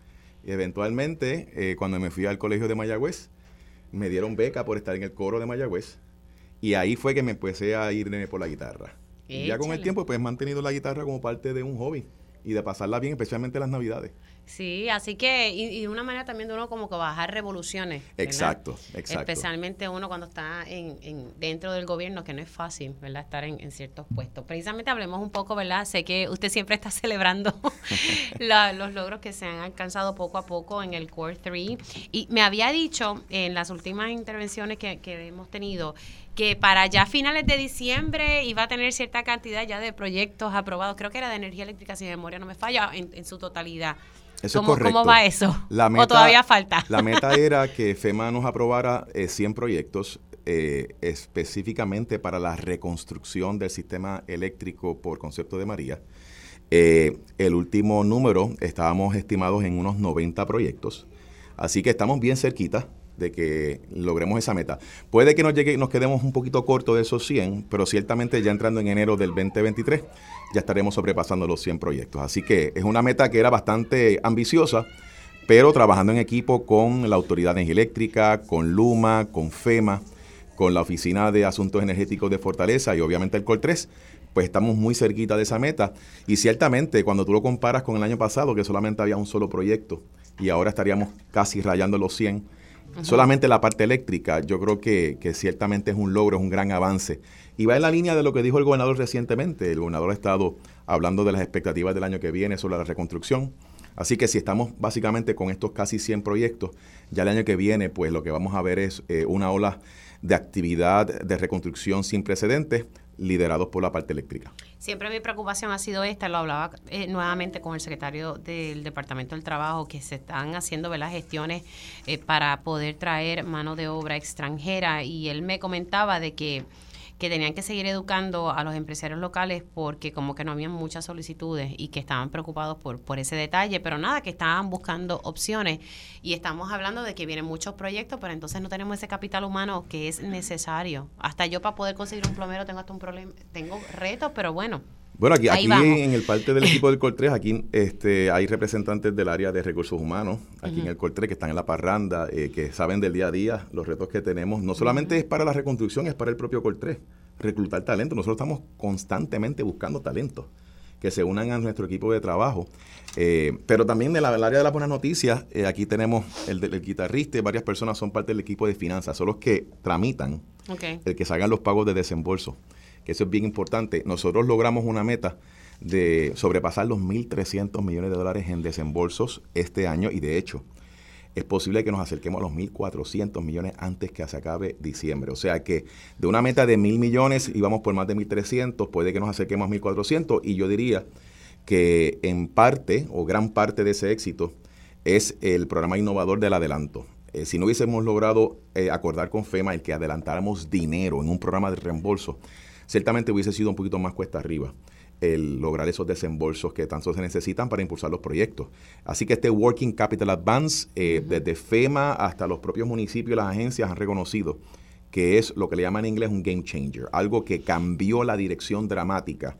Y eventualmente, eh, cuando me fui al colegio de Mayagüez, me dieron beca por estar en el coro de Mayagüez. Y ahí fue que me empecé a irme por la guitarra. Y ya con el tiempo, pues he mantenido la guitarra como parte de un hobby y de pasarla bien, especialmente en las navidades. Sí, así que, y, y de una manera también de uno como que bajar revoluciones. ¿verdad? Exacto, exacto. Especialmente uno cuando está en, en- dentro del gobierno, que no es fácil, ¿verdad? Estar en, en ciertos puestos. Precisamente hablemos un poco, ¿verdad? Sé que usted siempre está celebrando la- los logros que se han alcanzado poco a poco en el Core 3. Y me había dicho en las últimas intervenciones que, que hemos tenido que para ya finales de diciembre iba a tener cierta cantidad ya de proyectos aprobados. Creo que era de energía eléctrica, si mi memoria no me falla, en, en su totalidad. Eso ¿Cómo, es correcto. ¿Cómo va eso? La ¿O todavía falta? La meta era que FEMA nos aprobara eh, 100 proyectos eh, específicamente para la reconstrucción del sistema eléctrico por concepto de María. Eh, el último número estábamos estimados en unos 90 proyectos, así que estamos bien cerquita de que logremos esa meta. Puede que nos, llegue, nos quedemos un poquito cortos de esos 100, pero ciertamente ya entrando en enero del 2023 ya estaremos sobrepasando los 100 proyectos. Así que es una meta que era bastante ambiciosa, pero trabajando en equipo con la Autoridad de Energía Eléctrica, con Luma, con FEMA, con la Oficina de Asuntos Energéticos de Fortaleza y obviamente el COL 3, pues estamos muy cerquita de esa meta. Y ciertamente cuando tú lo comparas con el año pasado, que solamente había un solo proyecto, y ahora estaríamos casi rayando los 100, solamente la parte eléctrica, yo creo que, que ciertamente es un logro, es un gran avance. Y va en la línea de lo que dijo el gobernador recientemente. El gobernador ha estado hablando de las expectativas del año que viene sobre la reconstrucción. Así que si estamos básicamente con estos casi 100 proyectos, ya el año que viene, pues lo que vamos a ver es eh, una ola de actividad de reconstrucción sin precedentes, liderados por la parte eléctrica. Siempre mi preocupación ha sido esta, lo hablaba eh, nuevamente con el secretario del Departamento del Trabajo, que se están haciendo ¿verdad? gestiones eh, para poder traer mano de obra extranjera y él me comentaba de que que tenían que seguir educando a los empresarios locales porque como que no habían muchas solicitudes y que estaban preocupados por, por ese detalle, pero nada, que estaban buscando opciones y estamos hablando de que vienen muchos proyectos, pero entonces no tenemos ese capital humano que es necesario. Hasta yo para poder conseguir un plomero tengo hasta un problema, tengo retos, pero bueno. Bueno, aquí, en el parte del equipo del Coltrés, aquí este, hay representantes del área de recursos humanos, aquí en el Coltrés, que están en la parranda, eh, que saben del día a día los retos que tenemos. No solamente es para la reconstrucción, es para el propio Coltrés, reclutar talento. Nosotros estamos constantemente buscando talento que se unan a nuestro equipo de trabajo. Eh, pero también del área de las buenas noticias, eh, aquí tenemos el, el guitarrista y varias personas son parte del equipo de finanzas, son los que tramitan Okay. el que salgan los pagos de desembolso, que eso es bien importante. Nosotros logramos una meta de sobrepasar los 1.300 millones de dólares en desembolsos este año y de hecho es posible que nos acerquemos a los 1.400 millones antes que se acabe diciembre. O sea que de una meta de 1.000 millones íbamos por más de 1.300, puede que nos acerquemos a 1.400 y yo diría que en parte o gran parte de ese éxito es el programa innovador del adelanto. Eh, si no hubiésemos logrado eh, acordar con FEMA el que adelantáramos dinero en un programa de reembolso, ciertamente hubiese sido un poquito más cuesta arriba el lograr esos desembolsos que tanto se necesitan para impulsar los proyectos. Así que este Working Capital Advance, eh, desde FEMA hasta los propios municipios y las agencias han reconocido que es lo que le llaman en inglés un game changer, algo que cambió la dirección dramática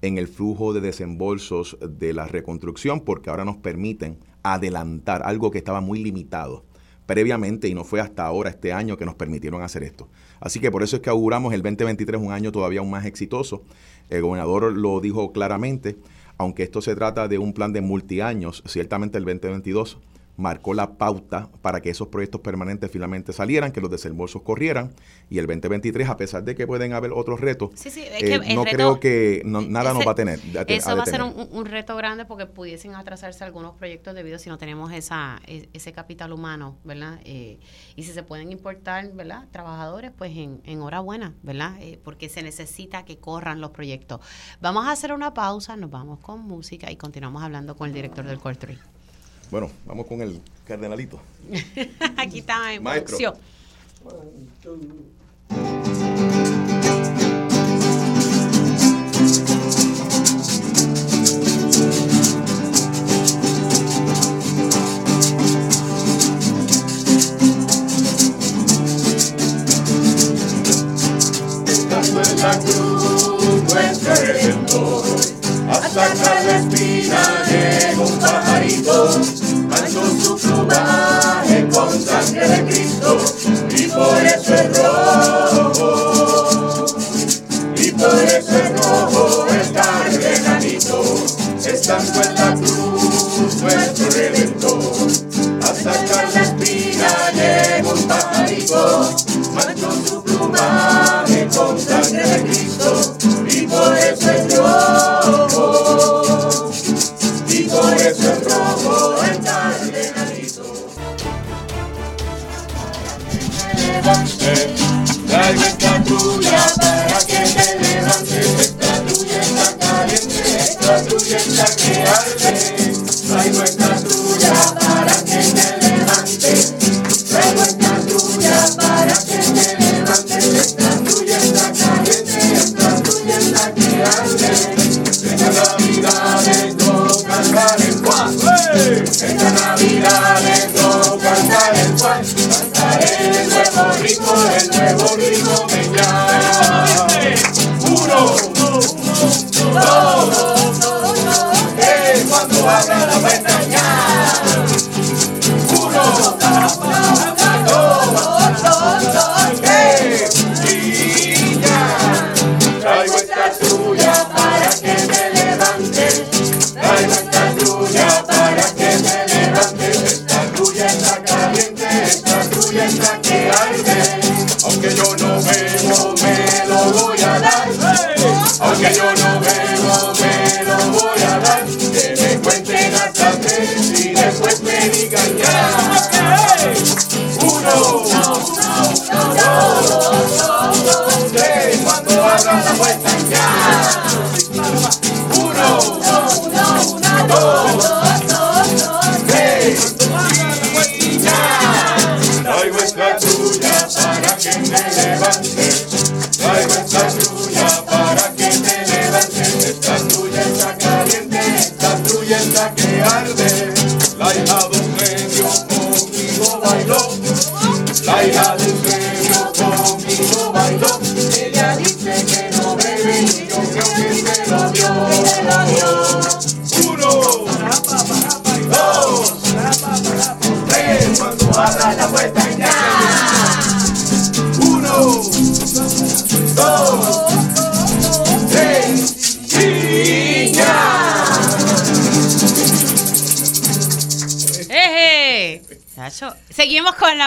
en el flujo de desembolsos de la reconstrucción, porque ahora nos permiten adelantar algo que estaba muy limitado previamente y no fue hasta ahora, este año, que nos permitieron hacer esto. Así que por eso es que auguramos el 2023 un año todavía aún más exitoso. El gobernador lo dijo claramente, aunque esto se trata de un plan de multiaños, ciertamente el 2022 marcó la pauta para que esos proyectos permanentes finalmente salieran, que los desembolsos corrieran, y el 2023, a pesar de que pueden haber otros retos, eh, no creo que nada nos va a tener. eso va a ser un, reto grande porque pudiesen atrasarse algunos proyectos debido si no tenemos esa, e, ese capital humano, ¿verdad? Eh, y si se pueden importar, ¿verdad? Trabajadores, pues en, enhorabuena, ¿verdad? Eh, porque se necesita que corran los proyectos. Vamos a hacer una pausa, nos vamos con música y continuamos hablando con el director del Core bueno, vamos con el cardenalito. Aquí está en Maestro. Estando en la cruz, nuestro redentor, hasta cada espina llega un pajarito con su plumaje con sangre de Cristo y por eso es rojo. Y por eso es rojo el cardenalito estando en la cruz nuestro redentor. A sacar la espina llegó un pajarito manchó su plumaje con sangre de Cristo y por eso es rojo Tuya para que te levantes. Esta tuya está caliente, esta tuya está que arde. Traigo esta tuya para que te levantes. Traigo esta tuya para que te levantes. Esta tuya está caliente, esta tuya está que. Esta Navidad es no cantar el Juan. Esta Navidad es no cantar el Juan rico, el nuevo ritmo llama. Uno, dos,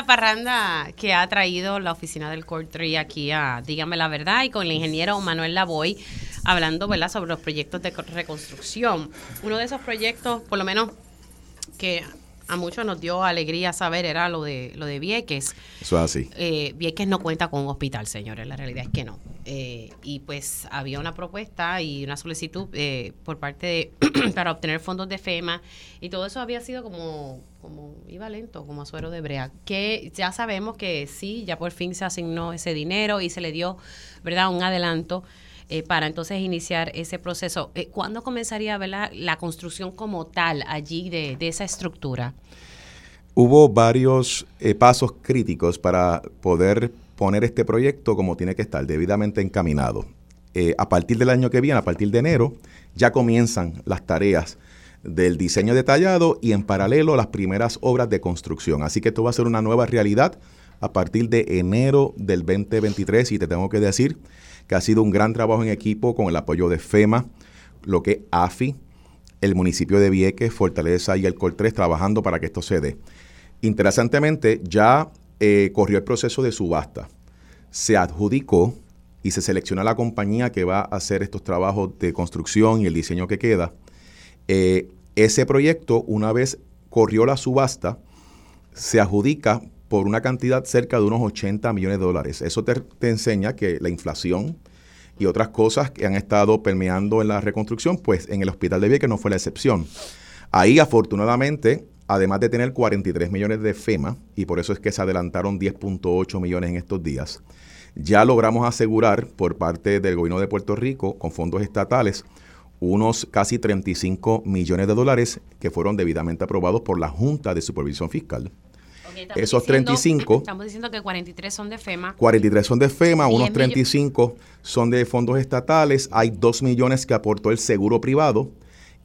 la parranda que ha traído la oficina del Core aquí a Dígame la Verdad y con el ingeniero Manuel Lavoy hablando ¿verdad? sobre los proyectos de reconstrucción. Uno de esos proyectos, por lo menos que a muchos nos dio alegría saber era lo de lo de Vieques. Eso es así. Eh, Vieques no cuenta con un hospital, señores, la realidad es que no. Eh, y pues había una propuesta y una solicitud eh, por parte de para obtener fondos de FEMA y todo eso había sido como como iba lento, como suero de brea, que ya sabemos que sí, ya por fin se asignó ese dinero y se le dio, ¿verdad?, un adelanto eh, para entonces iniciar ese proceso. Eh, ¿Cuándo comenzaría la construcción como tal allí de, esa estructura? Hubo varios eh, pasos críticos para poder poner este proyecto como tiene que estar, debidamente encaminado. a partir del año que viene, a partir de enero, ya comienzan las tareas del diseño detallado y en paralelo las primeras obras de construcción. Así que esto va a ser una nueva realidad a partir de enero del 2023 y te tengo que decir que ha sido un gran trabajo en equipo con el apoyo de FEMA, lo que es AFI, el municipio de Vieques, Fortaleza y el Col 3 trabajando para que esto se dé. Interesantemente, ya eh, corrió el proceso de subasta. Se adjudicó y se selecciona la compañía que va a hacer estos trabajos de construcción y el diseño que queda. Eh, ese proyecto, una vez corrió la subasta, se adjudica por una cantidad cerca de unos 80 millones de dólares. Eso te, te enseña que la inflación y otras cosas que han estado permeando en la reconstrucción, pues en el hospital de Vieques no fue la excepción. Ahí afortunadamente, además de tener 43 millones de FEMA, y por eso es que se adelantaron 10.8 millones en estos días, ya logramos asegurar por parte del gobierno de Puerto Rico, con fondos estatales, unos casi 35 millones de dólares que fueron debidamente aprobados por la Junta de Supervisión Fiscal. Esos 35. Estamos diciendo que 43 son de FEMA. 43 son de FEMA, unos 35 son de fondos estatales. Hay 2 millones que aportó el seguro privado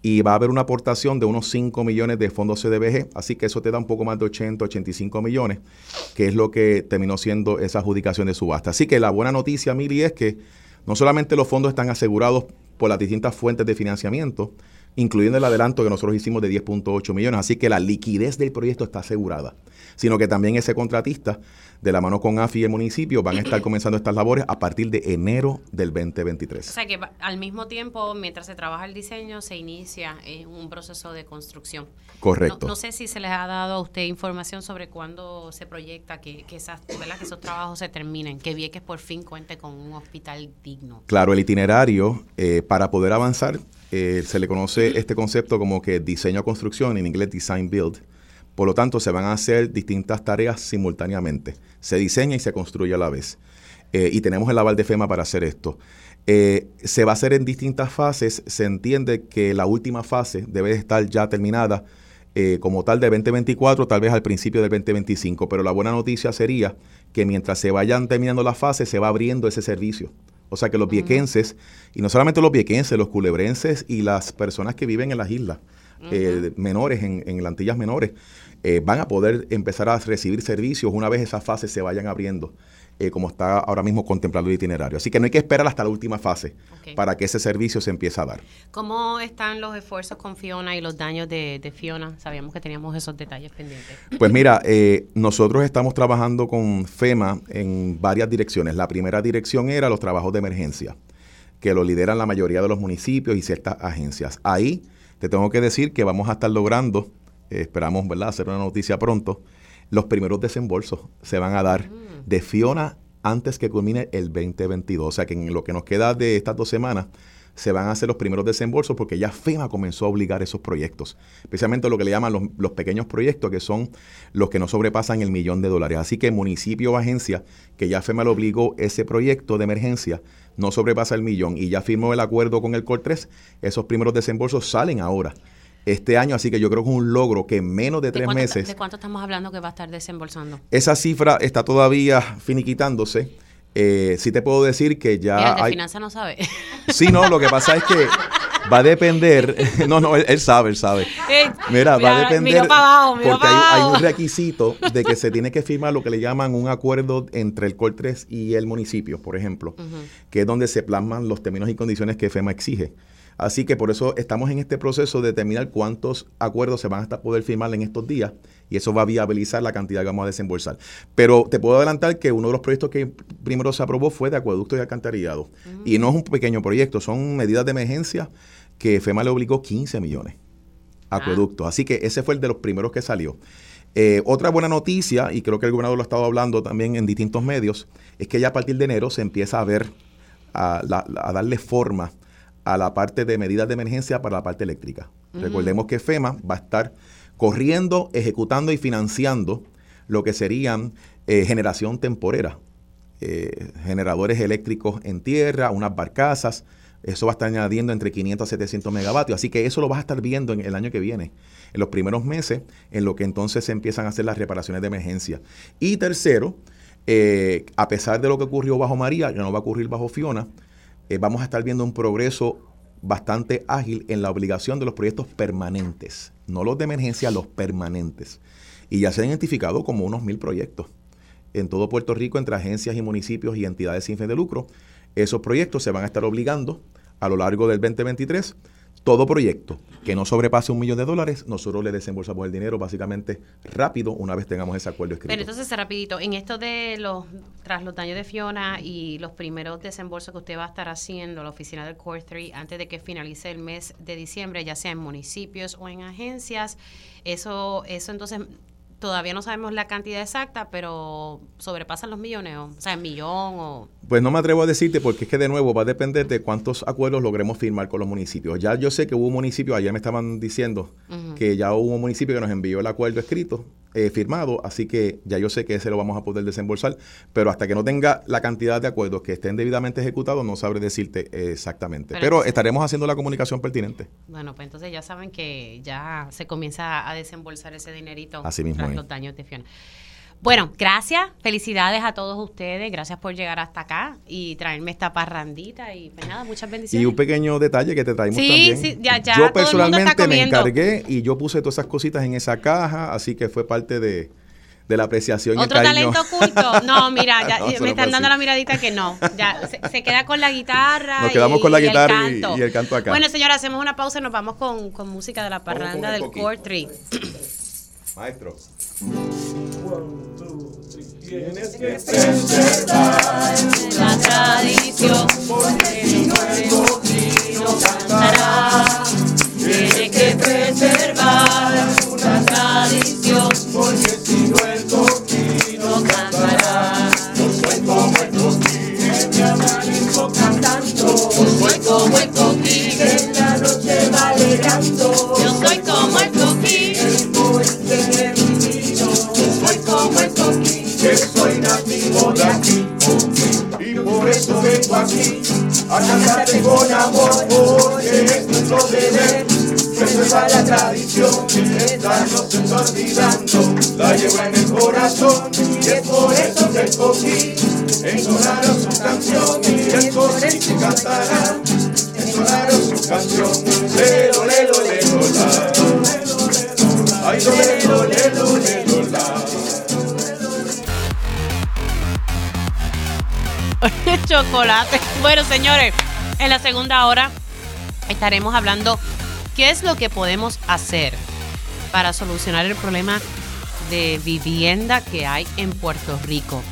y va a haber una aportación de unos 5 millones de fondos CDBG, así que eso te da un poco más de 80, 85 millones, que es lo que terminó siendo esa adjudicación de subasta. Así que la buena noticia, Mili, es que no solamente los fondos están asegurados por las distintas fuentes de financiamiento, incluyendo el adelanto que nosotros hicimos de 10.8 millones, así que la liquidez del proyecto está asegurada sino que también ese contratista, de la mano con AFI y el municipio, van a estar comenzando estas labores a partir de enero del 2023. O sea que al mismo tiempo, mientras se trabaja el diseño, se inicia eh, un proceso de construcción. Correcto. No, sé si se les ha dado a usted información sobre cuándo se proyecta que, esas, que esos trabajos se terminen, que Vieques por fin cuente con un hospital digno. Claro, el itinerario eh, para poder avanzar eh, se le conoce este concepto como que diseño-construcción, en inglés design build por lo tanto, se van a hacer distintas tareas simultáneamente. Se diseña y se construye a la vez. Eh, y tenemos el aval de FEMA para hacer esto. Eh, se va a hacer en distintas fases. Se entiende que la última fase debe estar ya terminada eh, como tal de 2024, tal vez al principio del 2025. Pero la buena noticia sería que mientras se vayan terminando las fases, se va abriendo ese servicio. O sea que los viequenses, y no solamente los viequenses, los culebrenses y las personas que viven en las islas menores, en, en las Antillas menores, eh, van a poder empezar a recibir servicios una vez esas fases se vayan abriendo, eh, como está ahora mismo contemplado el itinerario. Así que no hay que esperar hasta la última fase para que ese servicio se empiece a dar. ¿Cómo están los esfuerzos con Fiona y los daños de, Fiona? Sabíamos que teníamos esos detalles pendientes. Pues mira, eh, nosotros estamos trabajando con FEMA en varias direcciones. La primera dirección era los trabajos de emergencia, que lo lideran la mayoría de los municipios y ciertas agencias. Ahí te tengo que decir que vamos a estar logrando esperamos ¿verdad? hacer una noticia pronto, los primeros desembolsos se van a dar mm. de Fiona antes que culmine el 2022. O sea que en lo que nos queda de estas dos semanas se van a hacer los primeros desembolsos porque ya FEMA comenzó a obligar esos proyectos, especialmente lo que le llaman los, pequeños proyectos, que son los que no sobrepasan el millón de dólares. Así que municipio o agencia que ya FEMA le obligó ese proyecto de emergencia no sobrepasa el millón y ya firmó el acuerdo con el COR 3, esos primeros desembolsos salen ahora este año, así que yo creo que es un logro que en menos de tres meses... ¿De cuánto estamos hablando que va a estar desembolsando? Esa cifra está todavía finiquitándose. Eh, sí te puedo decir que ya... Mira, de finanzas no sabe. Sí, no, lo que pasa es que va a depender... No, no, él, sabe, él sabe. Mira, va a depender... porque hay, un requisito de que se tiene que firmar lo que le llaman un acuerdo entre el COR3 y el municipio, por ejemplo, que es donde se plasman los términos y condiciones que FEMA exige. Así que por eso estamos en este proceso de determinar cuántos acuerdos se van a poder firmar en estos días y eso va a viabilizar la cantidad que vamos a desembolsar. Pero te puedo adelantar que uno de los proyectos que primero se aprobó fue de acueducto y alcantarillado. Y no es un pequeño proyecto, son medidas de emergencia que FEMA le obligó 15 millones acueductos. Así que ese fue el de los primeros que salió. Eh, otra buena noticia, y creo que el gobernador lo ha estado hablando también en distintos medios, es que ya a partir de enero se empieza a ver, a darle forma a la parte de medidas de emergencia para la parte eléctrica. Recordemos que FEMA va a estar corriendo, ejecutando y financiando lo que serían eh, generación temporera, eh, generadores eléctricos en tierra, unas barcazas. Eso va a estar añadiendo entre 500 a 700 megavatios. Así que eso lo vas a estar viendo en el año que viene, en los primeros meses, en lo que entonces se empiezan a hacer las reparaciones de emergencia. Y tercero, eh, a pesar de lo que ocurrió bajo María, ya no va a ocurrir bajo Fiona, eh, vamos a estar viendo un progreso bastante ágil en la obligación de los proyectos permanentes, no los de emergencia, los permanentes. Y ya se han identificado como unos mil proyectos en todo Puerto Rico entre agencias y municipios y entidades sin fin de lucro. Esos proyectos se van a estar obligando a lo largo del 2023 todo proyecto que no sobrepase un millón de dólares, nosotros le desembolsamos el dinero básicamente rápido una vez tengamos ese acuerdo escrito. Pero entonces, rapidito, en esto de los, tras los daños de Fiona y los primeros desembolsos que usted va a estar haciendo, la oficina del Core 3, antes de que finalice el mes de diciembre, ya sea en municipios o en agencias, eso, eso entonces todavía no sabemos la cantidad exacta, pero sobrepasan los millones, o, sea, el millón o... Pues no me atrevo a decirte porque es que de nuevo va a depender de cuántos acuerdos logremos firmar con los municipios. Ya yo sé que hubo municipios, ayer me estaban diciendo que ya hubo un municipio que nos envió el acuerdo escrito eh, firmado, así que ya yo sé que ese lo vamos a poder desembolsar, pero hasta que no tenga la cantidad de acuerdos que estén debidamente ejecutados, no sabré decirte exactamente. Pero, estaremos haciendo la comunicación pertinente. Bueno, pues entonces ya saben que ya se comienza a desembolsar ese dinerito así mismo tras los daños de Fiona. Bueno, gracias, felicidades a todos ustedes, gracias por llegar hasta acá y traerme esta parrandita y pues nada, muchas bendiciones. Y un pequeño detalle que te traemos sí, también. Sí, ya, ya, Yo personalmente me encargué y yo puse todas esas cositas en esa caja, así que fue parte de, de la apreciación y ¿Otro el cariño. talento oculto? No, mira, ya, No, me están dando la miradita que no. Ya se, se queda con la guitarra. Nos quedamos y- con la y el guitarra y- canto. y el canto acá. Bueno, señora, hacemos una pausa y nos vamos con, con música de la parranda el del. Core 3. Maestro. La tradición, porque si no el coquino cantará. Tiene que preservar una tradición, porque si no el coquino cantará. Soy como el coquino, me amanezco cantando. Como el coquino, en la noche va alegrando. Yo soy como el coquino, aquí. Y por eso vengo aquí a cantarte con amor, porque es nuestro deber. Preservar la tradición, esta no se olvidando, la llevo en el corazón, y es por eso que escogí entonaron su canción, y el que cantará, entonaron su canción, lelo, lelo, lelo, la. Lelo, lelo, lelo, la. chocolate. Bueno, señores, en la segunda hora estaremos hablando qué es lo que podemos hacer para solucionar el problema de vivienda que hay en Puerto Rico.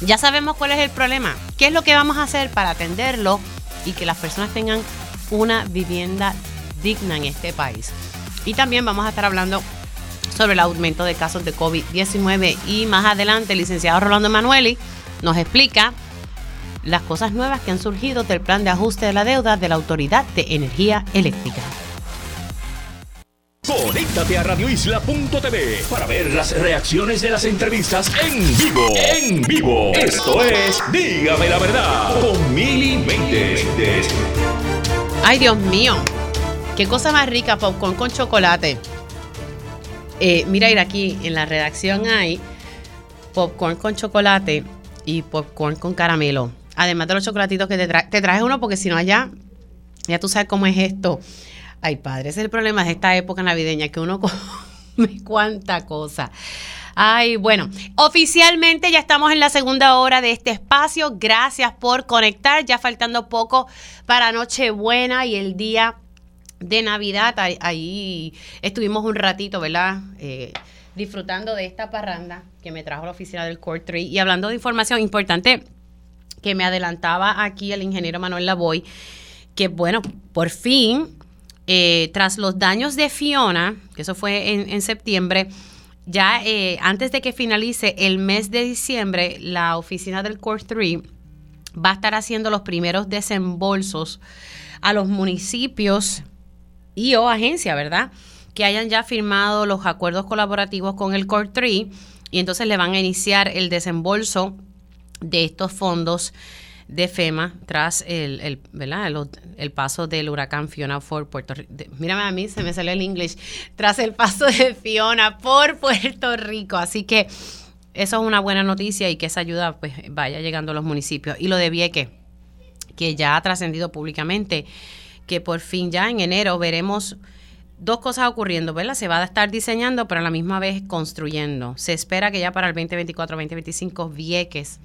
Ya sabemos cuál es el problema. ¿Qué es lo que vamos a hacer para atenderlo y que las personas tengan una vivienda digna en este país? Y también vamos a estar hablando sobre el aumento de casos de COVID-19 y más adelante el licenciado Rolando Emanueli nos explica las cosas nuevas que han surgido del plan de ajuste de la deuda de la Autoridad de Energía Eléctrica. Conéctate a radioisla.tv para ver las reacciones de las entrevistas en vivo. En vivo. Esto es Dígame la verdad con Mili Méndez. Ay, Dios mío, qué cosa más rica, popcorn con chocolate. Eh, mira, ir aquí en la redacción hay popcorn con chocolate y popcorn con caramelo. Además de los chocolatitos que te traes. Te traes uno porque si no allá, ya tú sabes cómo es esto. Ay, padre, ese es el problema de esta época navideña, que uno come cuánta cosa. Ay, bueno, oficialmente ya estamos en la segunda hora de este espacio. Gracias por conectar. Ya faltando poco para Nochebuena y el día de Navidad. Ahí, ahí estuvimos un ratito, ¿verdad? Eh, disfrutando de esta parranda que me trajo la oficina del Core 3 y hablando de información importante que me adelantaba aquí el ingeniero Manuel Lavoy, que bueno, por fin, eh, tras los daños de Fiona, que eso fue en, septiembre, ya eh, antes de que finalice el mes de diciembre, la oficina del Core 3 va a estar haciendo los primeros desembolsos a los municipios y o agencias, ¿verdad? Que hayan ya firmado los acuerdos colaborativos con el Core 3 y entonces le van a iniciar el desembolso de estos fondos de FEMA tras el, el, ¿verdad? el, paso del huracán Fiona por Puerto Rico. Mírame a mí, se me sale el inglés. Tras el paso de Fiona por Puerto Rico. Así que eso es una buena noticia y que esa ayuda pues vaya llegando a los municipios. Y lo de Vieques, que ya ha trascendido públicamente, que por fin ya en enero veremos dos cosas ocurriendo, ¿verdad? Se va a estar diseñando, pero a la misma vez construyendo. Se espera que ya para el 2024-2025 Vieques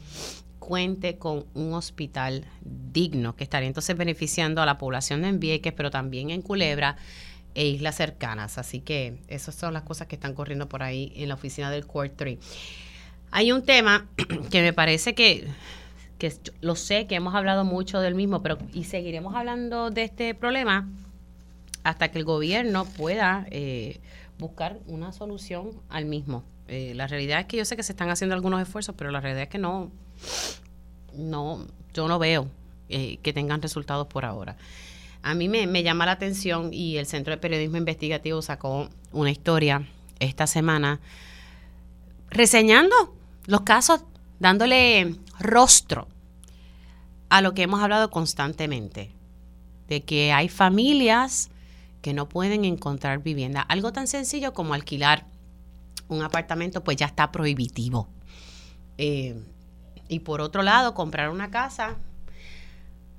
cuente con un hospital digno que estaría entonces beneficiando a la población de Envieques, pero también en Culebra e islas cercanas. Así que esas son las cosas que están corriendo por ahí en la oficina del Court 3. Hay un tema que me parece que, que lo sé, que hemos hablado mucho del mismo, pero y seguiremos hablando de este problema hasta que el gobierno pueda eh, buscar una solución al mismo. Eh, la realidad es que yo sé que se están haciendo algunos esfuerzos, pero la realidad es que no, no, yo no veo eh, que tengan resultados por ahora. A mí me, me, llama la atención y el Centro de Periodismo Investigativo sacó una historia esta semana reseñando los casos, dándole rostro a lo que hemos hablado constantemente, de que hay familias que no pueden encontrar vivienda. Algo tan sencillo como alquilar un apartamento, pues ya está prohibitivo. Eh, y por otro lado, comprar una casa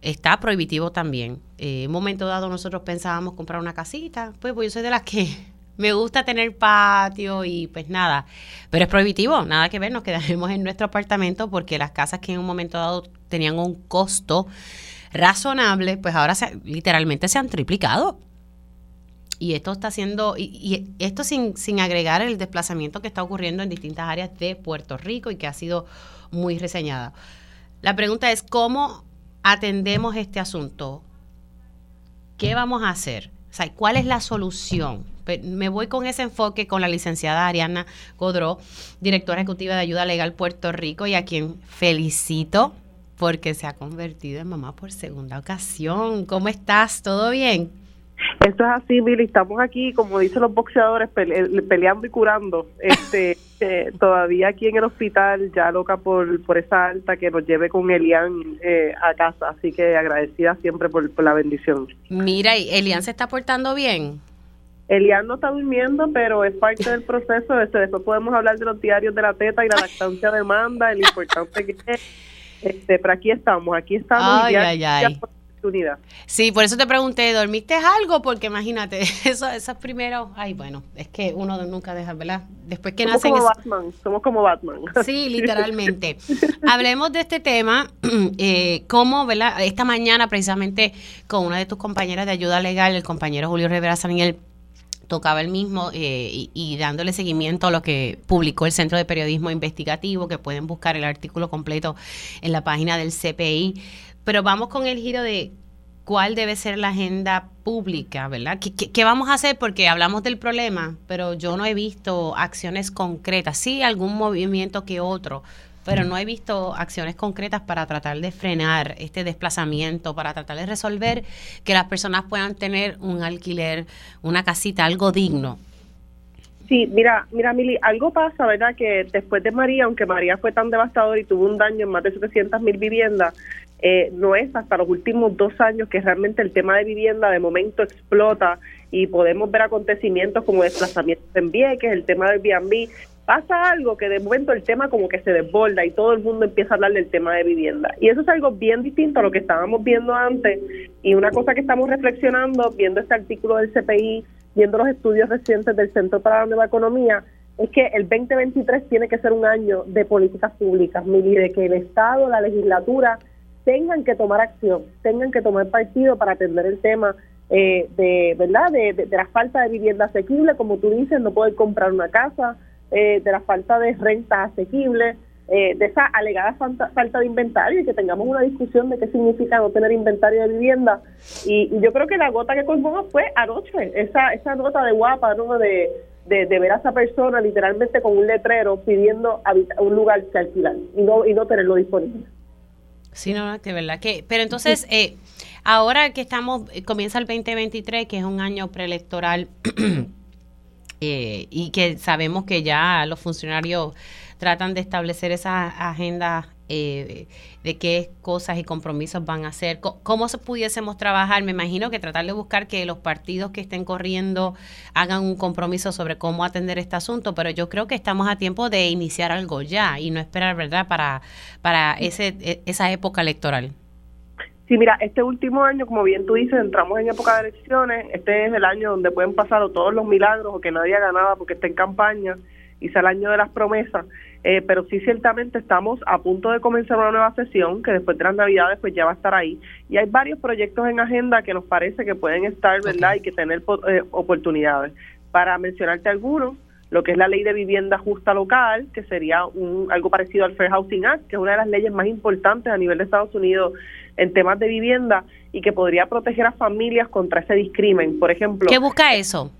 está prohibitivo también. Eh, en un momento dado nosotros pensábamos comprar una casita, pues, pues yo soy de las que me gusta tener patio y pues nada, pero es prohibitivo, nada que ver, nos quedaremos en nuestro apartamento porque las casas que en un momento dado tenían un costo razonable, pues ahora literalmente se han triplicado. Y esto está haciendo, y, esto sin, sin agregar el desplazamiento que está ocurriendo en distintas áreas de Puerto Rico y que ha sido muy reseñada. La pregunta es, ¿cómo atendemos este asunto? ¿Qué vamos a hacer? ¿cuál es la solución? Me voy con ese enfoque con la licenciada Ariana Godró, directora ejecutiva de Ayuda Legal Puerto Rico, y a quien felicito porque se ha convertido en mamá por segunda ocasión. ¿Cómo estás? ¿Todo bien? Eso es así, Billy. Estamos aquí, como dicen los boxeadores, peleando y curando. Este, eh, todavía aquí en el hospital, ya loca por, por esa alta que nos lleve con Elian eh, a casa. Así que agradecida siempre por, la bendición. Mira, ¿y Elian se está portando bien? Elian no está durmiendo, pero es parte del proceso. Este, después podemos hablar de los diarios de la teta y la lactancia demanda, el importante que es. Este, pero aquí estamos, aquí estamos. Ay, ay, ay. Sí, por eso te pregunté, ¿dormiste algo? Porque imagínate, eso, esos primeros, ay, bueno, es que uno nunca deja, ¿verdad? Después que somos Como Batman, somos como Batman. Sí, literalmente. Hablemos de este tema, eh, cómo, ¿verdad? Esta mañana precisamente con una de tus compañeras de ayuda legal, el compañero Julio Rivera Saniel, tocaba el mismo eh, y, y, dándole seguimiento a lo que publicó el Centro de Periodismo Investigativo, que pueden buscar el artículo completo en la página del CPI pero vamos con el giro de cuál debe ser la agenda pública, ¿verdad? ¿Qué, vamos a hacer? Porque hablamos del problema, pero yo no he visto acciones concretas, sí algún movimiento que otro, pero no he visto acciones concretas para tratar de frenar este desplazamiento, para tratar de resolver que las personas puedan tener un alquiler, una casita, algo digno. Sí, mira, mira, Mili, algo pasa, ¿verdad? Que después de María, aunque María fue tan devastador y tuvo un daño en más de 700 mil viviendas, eh, no es hasta los últimos dos años que realmente el tema de vivienda de momento explota y podemos ver acontecimientos como desplazamientos en Vieques, el tema del Airbnb. Pasa algo que de momento el tema como que se desborda y todo el mundo empieza a hablar del tema de vivienda. Y eso es algo bien distinto a lo que estábamos viendo antes y una cosa que estamos reflexionando viendo este artículo del CPI, viendo los estudios recientes del Centro para la Nueva Economía, es que el 2023 tiene que ser un año de políticas públicas, y de que el Estado, la legislatura, tengan que tomar acción, tengan que tomar partido para atender el tema eh, de verdad de, la falta de vivienda asequible, como tú dices, no poder comprar una casa, eh, de la falta de renta asequible, eh, de esa alegada falta, falta, de inventario y que tengamos una discusión de qué significa no tener inventario de vivienda. Y, yo creo que la gota que colmó fue anoche, esa, esa nota de guapa, ¿no? De, de, ver a esa persona literalmente con un letrero pidiendo un lugar que alquilar y no, y no tenerlo disponible. Sí, no, de verdad que. Pero entonces, eh, ahora que estamos, eh, comienza el 2023, que es un año preelectoral, eh, y que sabemos que ya los funcionarios tratan de establecer esa agenda eh, de qué cosas y compromisos van a hacer, cómo se pudiésemos trabajar. Me imagino que tratar de buscar que los partidos que estén corriendo hagan un compromiso sobre cómo atender este asunto, pero yo creo que estamos a tiempo de iniciar algo ya y no esperar, ¿verdad?, para, para ese, e, esa época electoral. Sí, mira, este último año, como bien tú dices, entramos en época de elecciones. Este es el año donde pueden pasar todos los milagros o que nadie ha ganado porque está en campaña y sea el año de las promesas, eh, pero sí ciertamente estamos a punto de comenzar una nueva sesión que después de las navidades pues ya va a estar ahí y hay varios proyectos en agenda que nos parece que pueden estar, ¿verdad? Y que tener eh, oportunidades. Para mencionarte algunos, lo que es la ley de vivienda justa local, que sería un, algo parecido al Fair Housing Act, que es una de las leyes más importantes a nivel de Estados Unidos en temas de vivienda y que podría proteger a familias contra ese discrimen. Por ejemplo, ¿qué busca eso?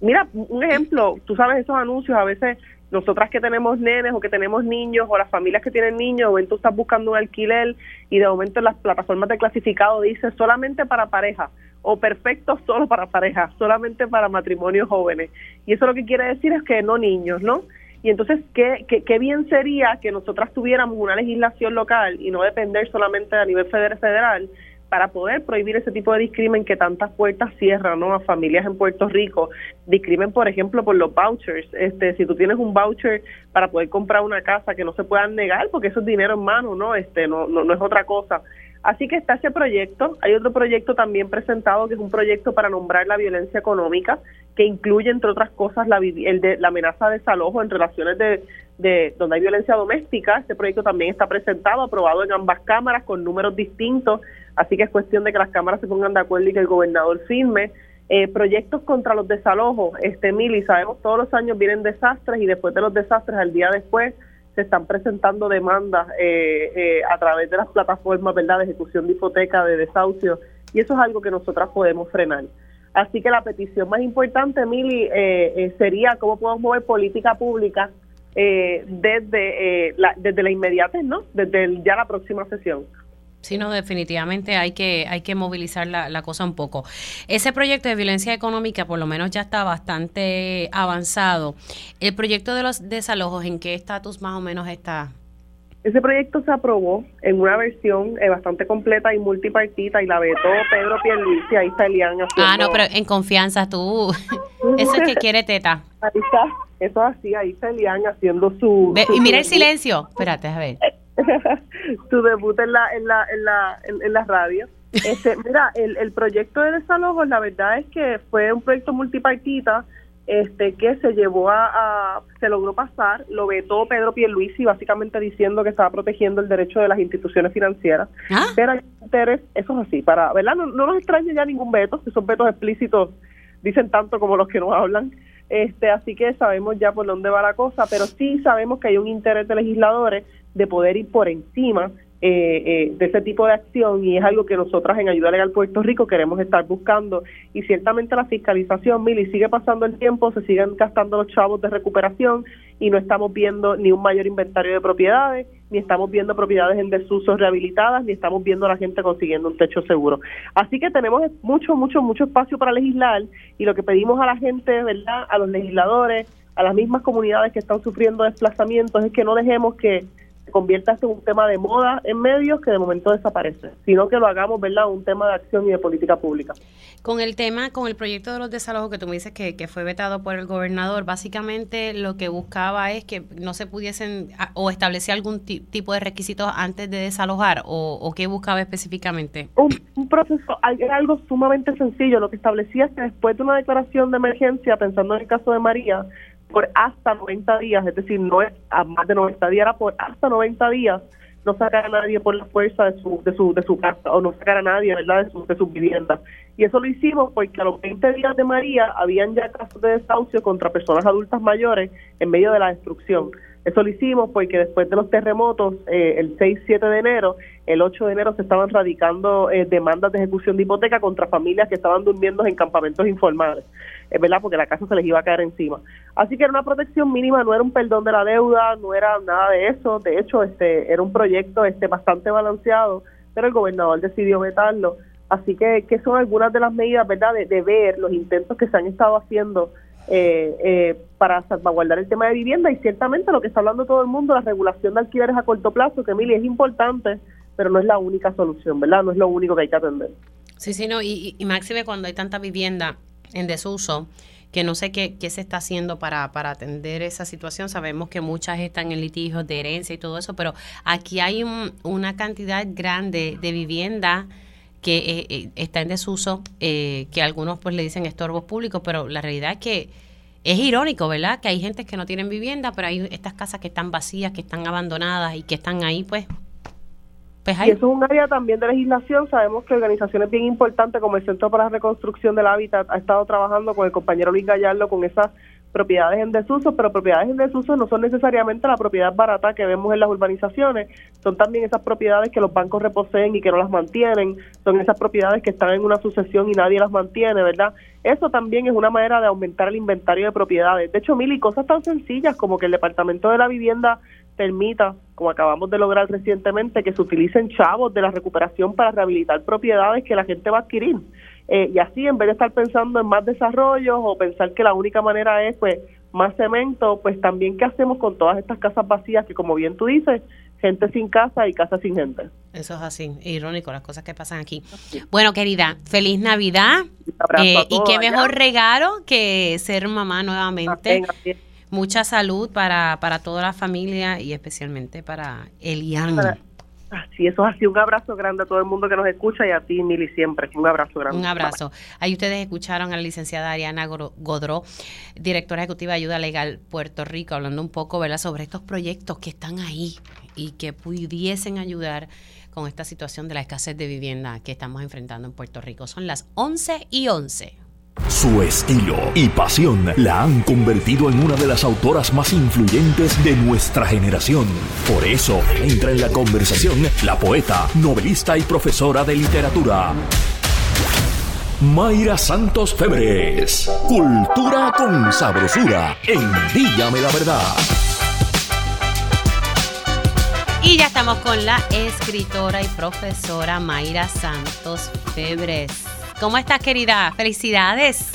Mira, un ejemplo, tú sabes esos anuncios, a veces nosotras que tenemos nenes o que tenemos niños o las familias que tienen niños, o tú estás buscando un alquiler y de momento en las plataformas de clasificado dice solamente para pareja o perfecto solo para pareja, solamente para matrimonios jóvenes. Y eso lo que quiere decir es que no niños, ¿no? Y entonces, ¿qué, qué, qué bien sería que nosotras tuviéramos una legislación local y no depender solamente a nivel federal para poder prohibir ese tipo de discrimen que tantas puertas cierran ¿no? a familias en Puerto Rico. Discrimen, por ejemplo, por los vouchers. Este, si tú tienes un voucher para poder comprar una casa que no se puedan negar, porque eso es dinero en mano, ¿no? Este, no, no, no es otra cosa. Así que está ese proyecto. Hay otro proyecto también presentado que es un proyecto para nombrar la violencia económica, que incluye, entre otras cosas, la, la amenaza de desalojo en relaciones de, de donde hay violencia doméstica. Este proyecto también está presentado, aprobado en ambas cámaras con números distintos. Así que es cuestión de que las cámaras se pongan de acuerdo y que el gobernador firme. Eh, proyectos contra los desalojos, este Mili, sabemos todos los años vienen desastres y después de los desastres, al día después, se están presentando demandas eh, eh, a través de las plataformas verdad de ejecución de hipoteca, de desahucio, y eso es algo que nosotras podemos frenar. Así que la petición más importante, Mili, eh, sería cómo podemos mover política pública desde, la, desde la inmediatez, ¿no? Desde ya la próxima sesión. Sí, no, definitivamente hay que, hay que movilizar la, cosa un poco. Ese proyecto de violencia económica por lo menos ya está bastante avanzado. El proyecto de los desalojos, ¿en qué estatus más o menos está? Ese proyecto se aprobó en una versión eh, bastante completa y multipartita y la vetó Pedro Pierluisi, ahí está Elian Ah, no, pero en confianza tú, eso es que quiere teta. Ahí está, eso así, ahí está Elian haciendo su... y mira el silencio, espérate, a ver. tu debut en la, en la, en la, en, la radio. Este, mira, el, el proyecto de desalojo, la verdad es que fue un proyecto multipartita este que se llevó a, se logró pasar, lo vetó Pedro Pierluisi básicamente diciendo que estaba protegiendo el derecho de las instituciones financieras. ¿Ah? Pero interés, eso es así, para, ¿verdad? No, no nos extraña ya ningún veto, esos vetos explícitos dicen tanto como los que nos hablan. Este, así que sabemos ya por dónde va la cosa, pero sí sabemos que hay un interés de legisladores de poder ir por encima eh, eh, de ese tipo de acción y es algo que nosotras en Ayuda Legal Puerto Rico queremos estar buscando y ciertamente la fiscalización, Mili, sigue pasando el tiempo, se siguen gastando los chavos de recuperación y no estamos viendo ni un mayor inventario de propiedades, ni estamos viendo propiedades en desuso rehabilitadas, ni estamos viendo a la gente consiguiendo un techo seguro. Así que tenemos mucho, mucho, mucho espacio para legislar y lo que pedimos a la gente, ¿verdad? A los legisladores, a las mismas comunidades que están sufriendo desplazamientos es que no dejemos que convierta en un tema de moda en medios que de momento desaparece, sino que lo hagamos, ¿verdad?, un tema de acción y de política pública. Con el tema, con el proyecto de los desalojos que tú me dices que, fue vetado por el gobernador, básicamente lo que buscaba es que no se pudiesen o establecía algún tipo de requisitos antes de desalojar o, o qué buscaba específicamente. Un, un proceso, algo sumamente sencillo, lo que establecía es que después de una declaración de emergencia, pensando en el caso de María, por hasta 90 días, es decir, no es a más de 90 días, era por hasta 90 días no sacar a nadie por la fuerza de su, de su, de su casa o no sacar a nadie, ¿verdad?, de su, de su vivienda. Y eso lo hicimos porque a los 20 días de María habían ya casos de desahucio contra personas adultas mayores en medio de la destrucción. Eso lo hicimos porque después de los terremotos, eh, el 6-7 de enero, el 8 de enero se estaban radicando eh, demandas de ejecución de hipoteca contra familias que estaban durmiendo en campamentos informales, es verdad, porque la casa se les iba a caer encima. Así que era una protección mínima, no era un perdón de la deuda, no era nada de eso. De hecho, este era un proyecto este bastante balanceado, pero el gobernador decidió vetarlo. Así que, que son algunas de las medidas, ¿verdad?, de, de ver los intentos que se han estado haciendo eh, eh, para salvaguardar el tema de vivienda y ciertamente lo que está hablando todo el mundo, la regulación de alquileres a corto plazo, que Mili es importante, pero no es la única solución, ¿verdad? No es lo único que hay que atender. Sí, sí, no, y, y máxime cuando hay tanta vivienda en desuso, que no sé qué, qué se está haciendo para, para atender esa situación. Sabemos que muchas están en litigios de herencia y todo eso, pero aquí hay una cantidad grande de vivienda que eh, eh, está en desuso, eh, que algunos pues le dicen estorbos públicos, pero la realidad es que es irónico, ¿verdad? Que hay gente que no tienen vivienda, pero hay estas casas que están vacías, que están abandonadas y que están ahí, pues. Pues. Y eso es un área también de legislación. Sabemos que organizaciones bien importantes como el Centro para la Reconstrucción del Hábitat ha estado trabajando con el compañero Luis Gallardo con esas propiedades en desuso, pero propiedades en desuso no son necesariamente la propiedad barata que vemos en las urbanizaciones, son también esas propiedades que los bancos reposeen y que no las mantienen, son esas propiedades que están en una sucesión y nadie las mantiene, ¿verdad? Eso también es una manera de aumentar el inventario de propiedades. De hecho, Mili, cosas tan sencillas como que el Departamento de la Vivienda permita, como acabamos de lograr recientemente, que se utilicen chavos de la recuperación para rehabilitar propiedades que la gente va a adquirir. Eh, y así, en vez de estar pensando en más desarrollos o pensar que la única manera es pues más cemento, pues también qué hacemos con todas estas casas vacías que como bien tú dices, gente sin casa y casa sin gente. Eso es así, irónico las cosas que pasan aquí. Bueno, querida, feliz Navidad. Eh, y qué mejor regalo que ser mamá nuevamente. Mucha salud para, para toda la familia y especialmente para Elian. Sí, eso es así. Un abrazo grande a todo el mundo que nos escucha y a ti, Mili, siempre. Un abrazo grande. Un abrazo. Ahí ustedes escucharon a la licenciada Ariana Godró, directora ejecutiva de Ayuda Legal Puerto Rico, hablando un poco ¿verdad? sobre estos proyectos que están ahí y que pudiesen ayudar con esta situación de la escasez de vivienda que estamos enfrentando en Puerto Rico. Son las 11 y 11. Su estilo y pasión la han convertido en una de las autoras más influyentes de nuestra generación. Por eso entra en la conversación la poeta, novelista y profesora de literatura. Mayra Santos Febres. Cultura con sabrosura en Dígame la verdad. Y ya estamos con la escritora y profesora Mayra Santos Febres. ¿Cómo estás, querida? Felicidades.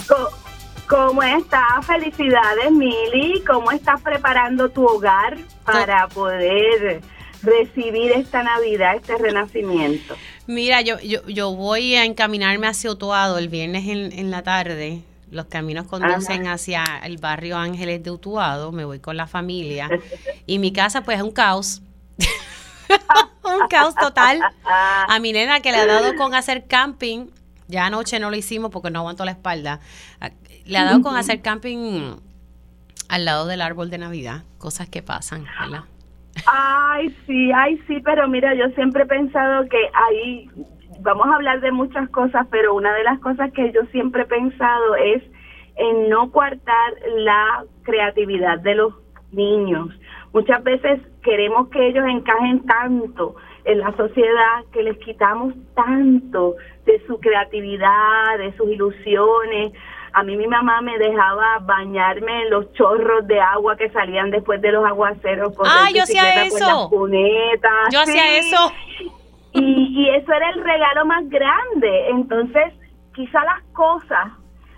¿Cómo estás? Felicidades, Mili. ¿Cómo estás preparando tu hogar para poder recibir esta Navidad, este renacimiento? Mira, yo, yo, yo voy a encaminarme hacia Utuado el viernes en, la tarde. Los caminos conducen hacia el barrio Ángeles de Utuado. Me voy con la familia. Y mi casa, pues, es un caos. un caos total. A mi nena que le ha dado con hacer camping ya anoche no lo hicimos porque no aguanto la espalda. Ah, le ha dado con hacer camping al lado del árbol de Navidad, cosas que pasan, ¿verdad? Ay, sí, ay, sí, pero mira, yo siempre he pensado que ahí vamos a hablar de muchas cosas, pero una de las cosas que yo siempre he pensado es en no coartar la creatividad de los niños. Muchas veces queremos que ellos encajen tanto en la sociedad que les quitamos tanto de su creatividad, de sus ilusiones. A mí mi mamá me dejaba bañarme en los chorros de agua que salían después de los aguaceros. Ah, yo hacía eso. Yo hacía eso. Y, y eso era el regalo más grande. Entonces, quizá las cosas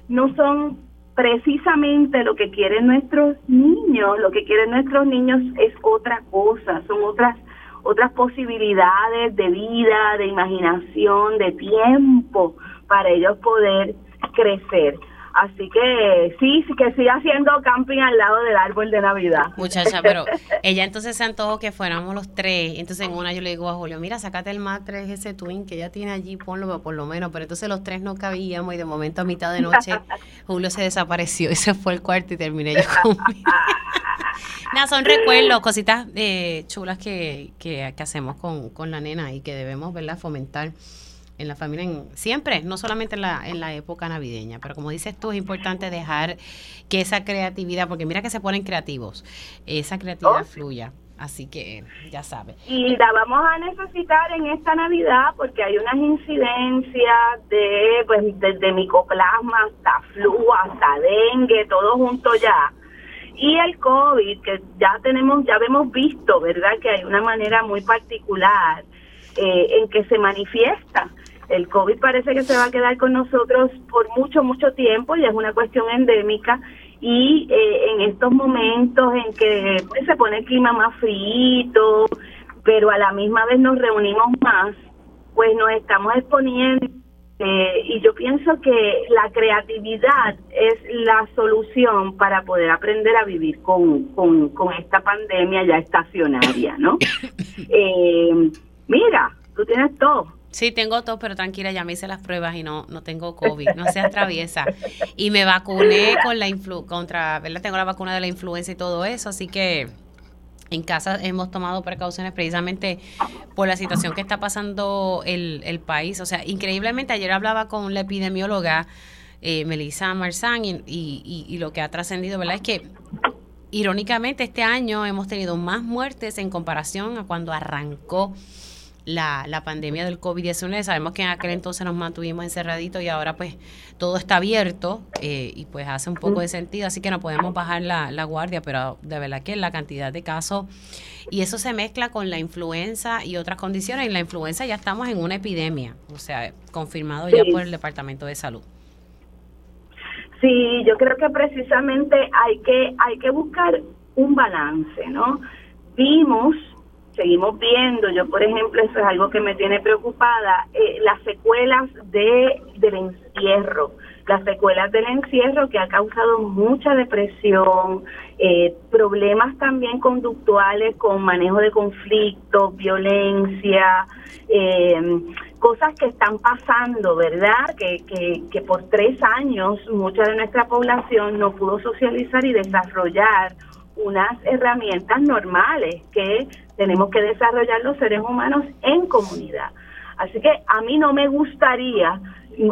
no son precisamente lo que quieren nuestros niños, lo que quieren nuestros niños es otra cosa, son otras otras posibilidades de vida, de imaginación, de tiempo para ellos poder crecer. Así que sí, que siga haciendo camping al lado del árbol de Navidad. Muchacha, pero ella entonces se antojó que fuéramos los tres. Entonces en una yo le digo a Julio, mira, sacate el matres ese twin que ella tiene allí, ponlo por lo menos. Pero entonces los tres no cabíamos y de momento a mitad de noche Julio se desapareció y se fue al cuarto y terminé yo conmigo. Nada, son recuerdos, cositas eh, chulas que, que, hacemos con, con la nena y que debemos ¿verdad? fomentar en la familia siempre, no solamente en la, en la época navideña, pero como dices tú, es importante dejar que esa creatividad, porque mira que se ponen creativos, esa creatividad oh. fluya. Así que ya sabes. Y la vamos a necesitar en esta Navidad porque hay unas incidencias de, pues, desde micoplasma hasta flu, hasta dengue, todo junto ya. Y el COVID, que ya tenemos, ya hemos visto, ¿verdad? Que hay una manera muy particular eh, en que se manifiesta el COVID parece que se va a quedar con nosotros por mucho, mucho tiempo y es una cuestión endémica y eh, en estos momentos en que pues, se pone el clima más frío, pero a la misma vez nos reunimos más, pues nos estamos exponiendo eh, y yo pienso que la creatividad es la solución para poder aprender a vivir con, con, con esta pandemia ya estacionaria, ¿no? Eh, mira, tú tienes todo Sí, tengo tos, pero tranquila, ya me hice las pruebas y no, no tengo COVID, no seas traviesa. Y me vacuné con la influ contra, ¿verdad? Tengo la vacuna de la influenza y todo eso, así que en casa hemos tomado precauciones precisamente por la situación que está pasando el, el país. O sea, increíblemente ayer hablaba con la epidemióloga eh, Melissa Marzán y, y, y lo que ha trascendido, ¿verdad? Es que irónicamente este año hemos tenido más muertes en comparación a cuando arrancó la, la pandemia del COVID-19. Sabemos que en aquel entonces nos mantuvimos encerraditos y ahora pues todo está abierto eh, y pues hace un poco de sentido, así que no podemos bajar la, la guardia, pero de verdad que la cantidad de casos y eso se mezcla con la influenza y otras condiciones. En la influenza ya estamos en una epidemia, o sea, confirmado ya por el Departamento de Salud. Sí, yo creo que precisamente hay que hay que buscar un balance, ¿no? Vimos, seguimos viendo, yo por ejemplo, eso es algo que me tiene preocupada, eh, las secuelas de del encierro, las secuelas del encierro que ha causado mucha depresión, eh, problemas también conductuales con manejo de conflictos, violencia, eh, cosas que están pasando, ¿verdad? Que, que, que por tres años mucha de nuestra población no pudo socializar y desarrollar unas herramientas normales que tenemos que desarrollar los seres humanos en comunidad. Así que a mí no me gustaría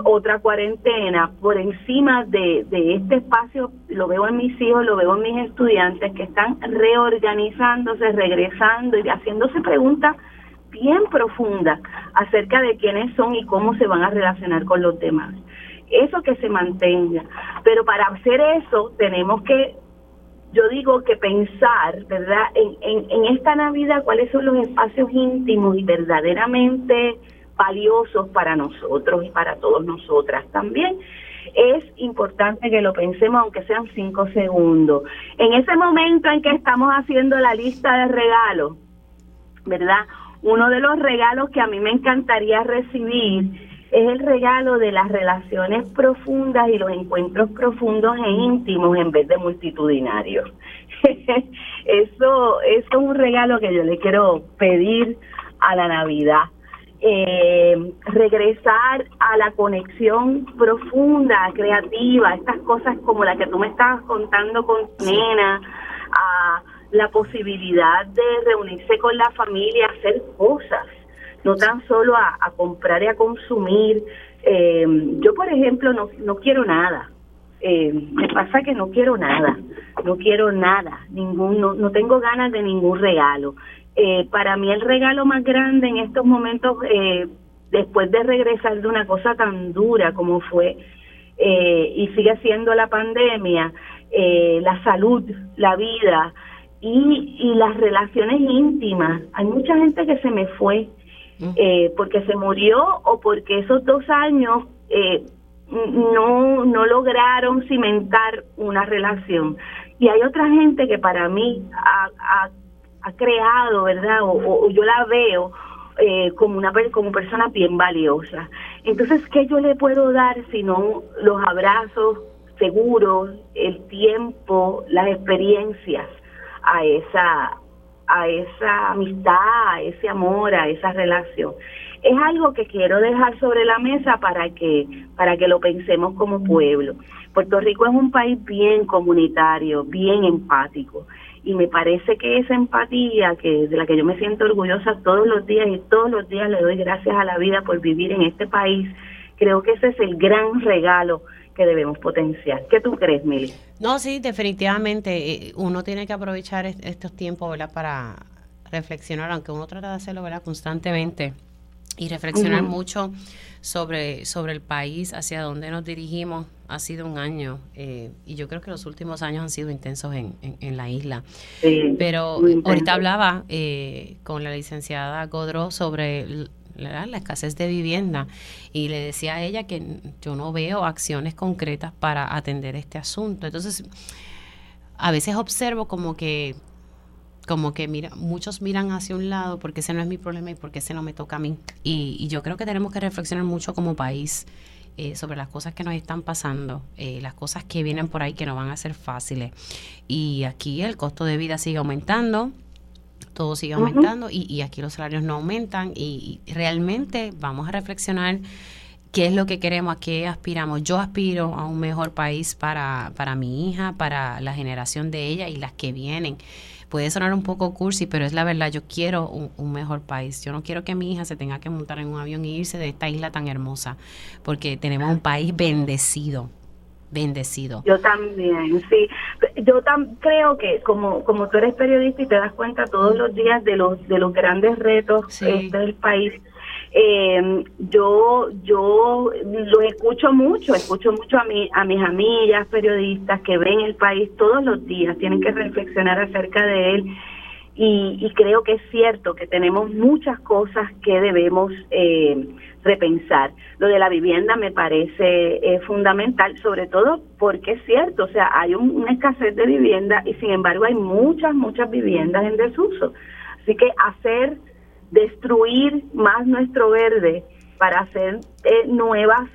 otra cuarentena por encima de, de este espacio, lo veo en mis hijos, lo veo en mis estudiantes que están reorganizándose, regresando y haciéndose preguntas bien profundas acerca de quiénes son y cómo se van a relacionar con los demás. Eso que se mantenga. Pero para hacer eso tenemos que yo digo que pensar, ¿verdad? En, en, en esta Navidad, cuáles son los espacios íntimos y verdaderamente valiosos para nosotros y para todos nosotras también. Es importante que lo pensemos, aunque sean cinco segundos. En ese momento en que estamos haciendo la lista de regalos, ¿verdad? Uno de los regalos que a mí me encantaría recibir es el regalo de las relaciones profundas y los encuentros profundos e íntimos en vez de multitudinarios. eso, eso es un regalo que yo le quiero pedir a la Navidad. Eh, regresar a la conexión profunda, creativa, estas cosas como la que tú me estabas contando con nena, a la posibilidad de reunirse con la familia, hacer cosas, no tan solo a, comprar y a consumir. Eh, yo, por ejemplo, no, no quiero nada. Eh, me pasa que no quiero nada, no quiero nada, ningún, no, no tengo ganas de ningún regalo. Eh, para mí el regalo más grande en estos momentos, eh, después de regresar de una cosa tan dura como fue eh, y sigue siendo la pandemia, eh, la salud, la vida y, y las relaciones íntimas. Hay mucha gente que se me fue eh, porque se murió o porque esos dos años eh, no, no lograron cimentar una relación. Y hay otra gente que para mí ha, ha, creado, ¿verdad? O, yo la veo eh, como una como persona bien valiosa. Entonces, ¿qué yo le puedo dar si no los abrazos seguros, el tiempo, las experiencias a esa a esa amistad, a ese amor, a esa relación. Es algo que quiero dejar sobre la mesa para que para que lo pensemos como pueblo. Puerto Rico es un país bien comunitario, bien empático y me parece que esa empatía que de la que yo me siento orgullosa todos los días y todos los días le doy gracias a la vida por vivir en este país, creo que ese es el gran regalo que debemos potenciar. ¿Qué tú crees, Mili? No, sí, definitivamente eh, uno tiene que aprovechar est- estos tiempos, ¿verdad? Para reflexionar, aunque uno trata de hacerlo, ¿verdad? Constantemente y reflexionar mucho sobre, sobre el país, hacia dónde nos dirigimos. Ha sido un año eh, y yo creo que los últimos años han sido intensos en, en, en la isla. Sí, Pero ahorita hablaba eh, con la licenciada Godro sobre la, escasez de vivienda y le decía a ella que yo no veo acciones concretas para atender este asunto. Entonces, a veces observo como que como que mira, muchos miran hacia un lado porque ese no es mi problema y porque ese no me toca a mí. Y, y yo creo que tenemos que reflexionar mucho como país eh, sobre las cosas que nos están pasando, eh, las cosas que vienen por ahí que no van a ser fáciles. Y aquí el costo de vida sigue aumentando. Todo sigue aumentando y, y aquí los salarios no aumentan y, y realmente vamos a reflexionar qué es lo que queremos, a qué aspiramos. Yo aspiro a un mejor país para, para mi hija, para la generación de ella y las que vienen. Puede sonar un poco cursi, pero es la verdad, yo quiero un, un mejor país. Yo no quiero que mi hija se tenga que montar en un avión y irse de esta isla tan hermosa, porque tenemos un país bendecido, bendecido. Yo también, sí. Yo tam creo que como como tú eres periodista y te das cuenta todos los días de los de los grandes retos Sí. del país, eh, yo yo los escucho mucho, escucho mucho a mi, a mis amigas periodistas que ven el país todos los días, tienen que reflexionar acerca de él y, y creo que es cierto que tenemos muchas cosas que debemos eh, repensar. Lo de la vivienda me parece eh, fundamental, sobre todo porque es cierto, o sea, hay un- una escasez de vivienda y sin embargo hay muchas, muchas viviendas en desuso. Así que hacer, destruir más nuestro verde para hacer eh, nuevas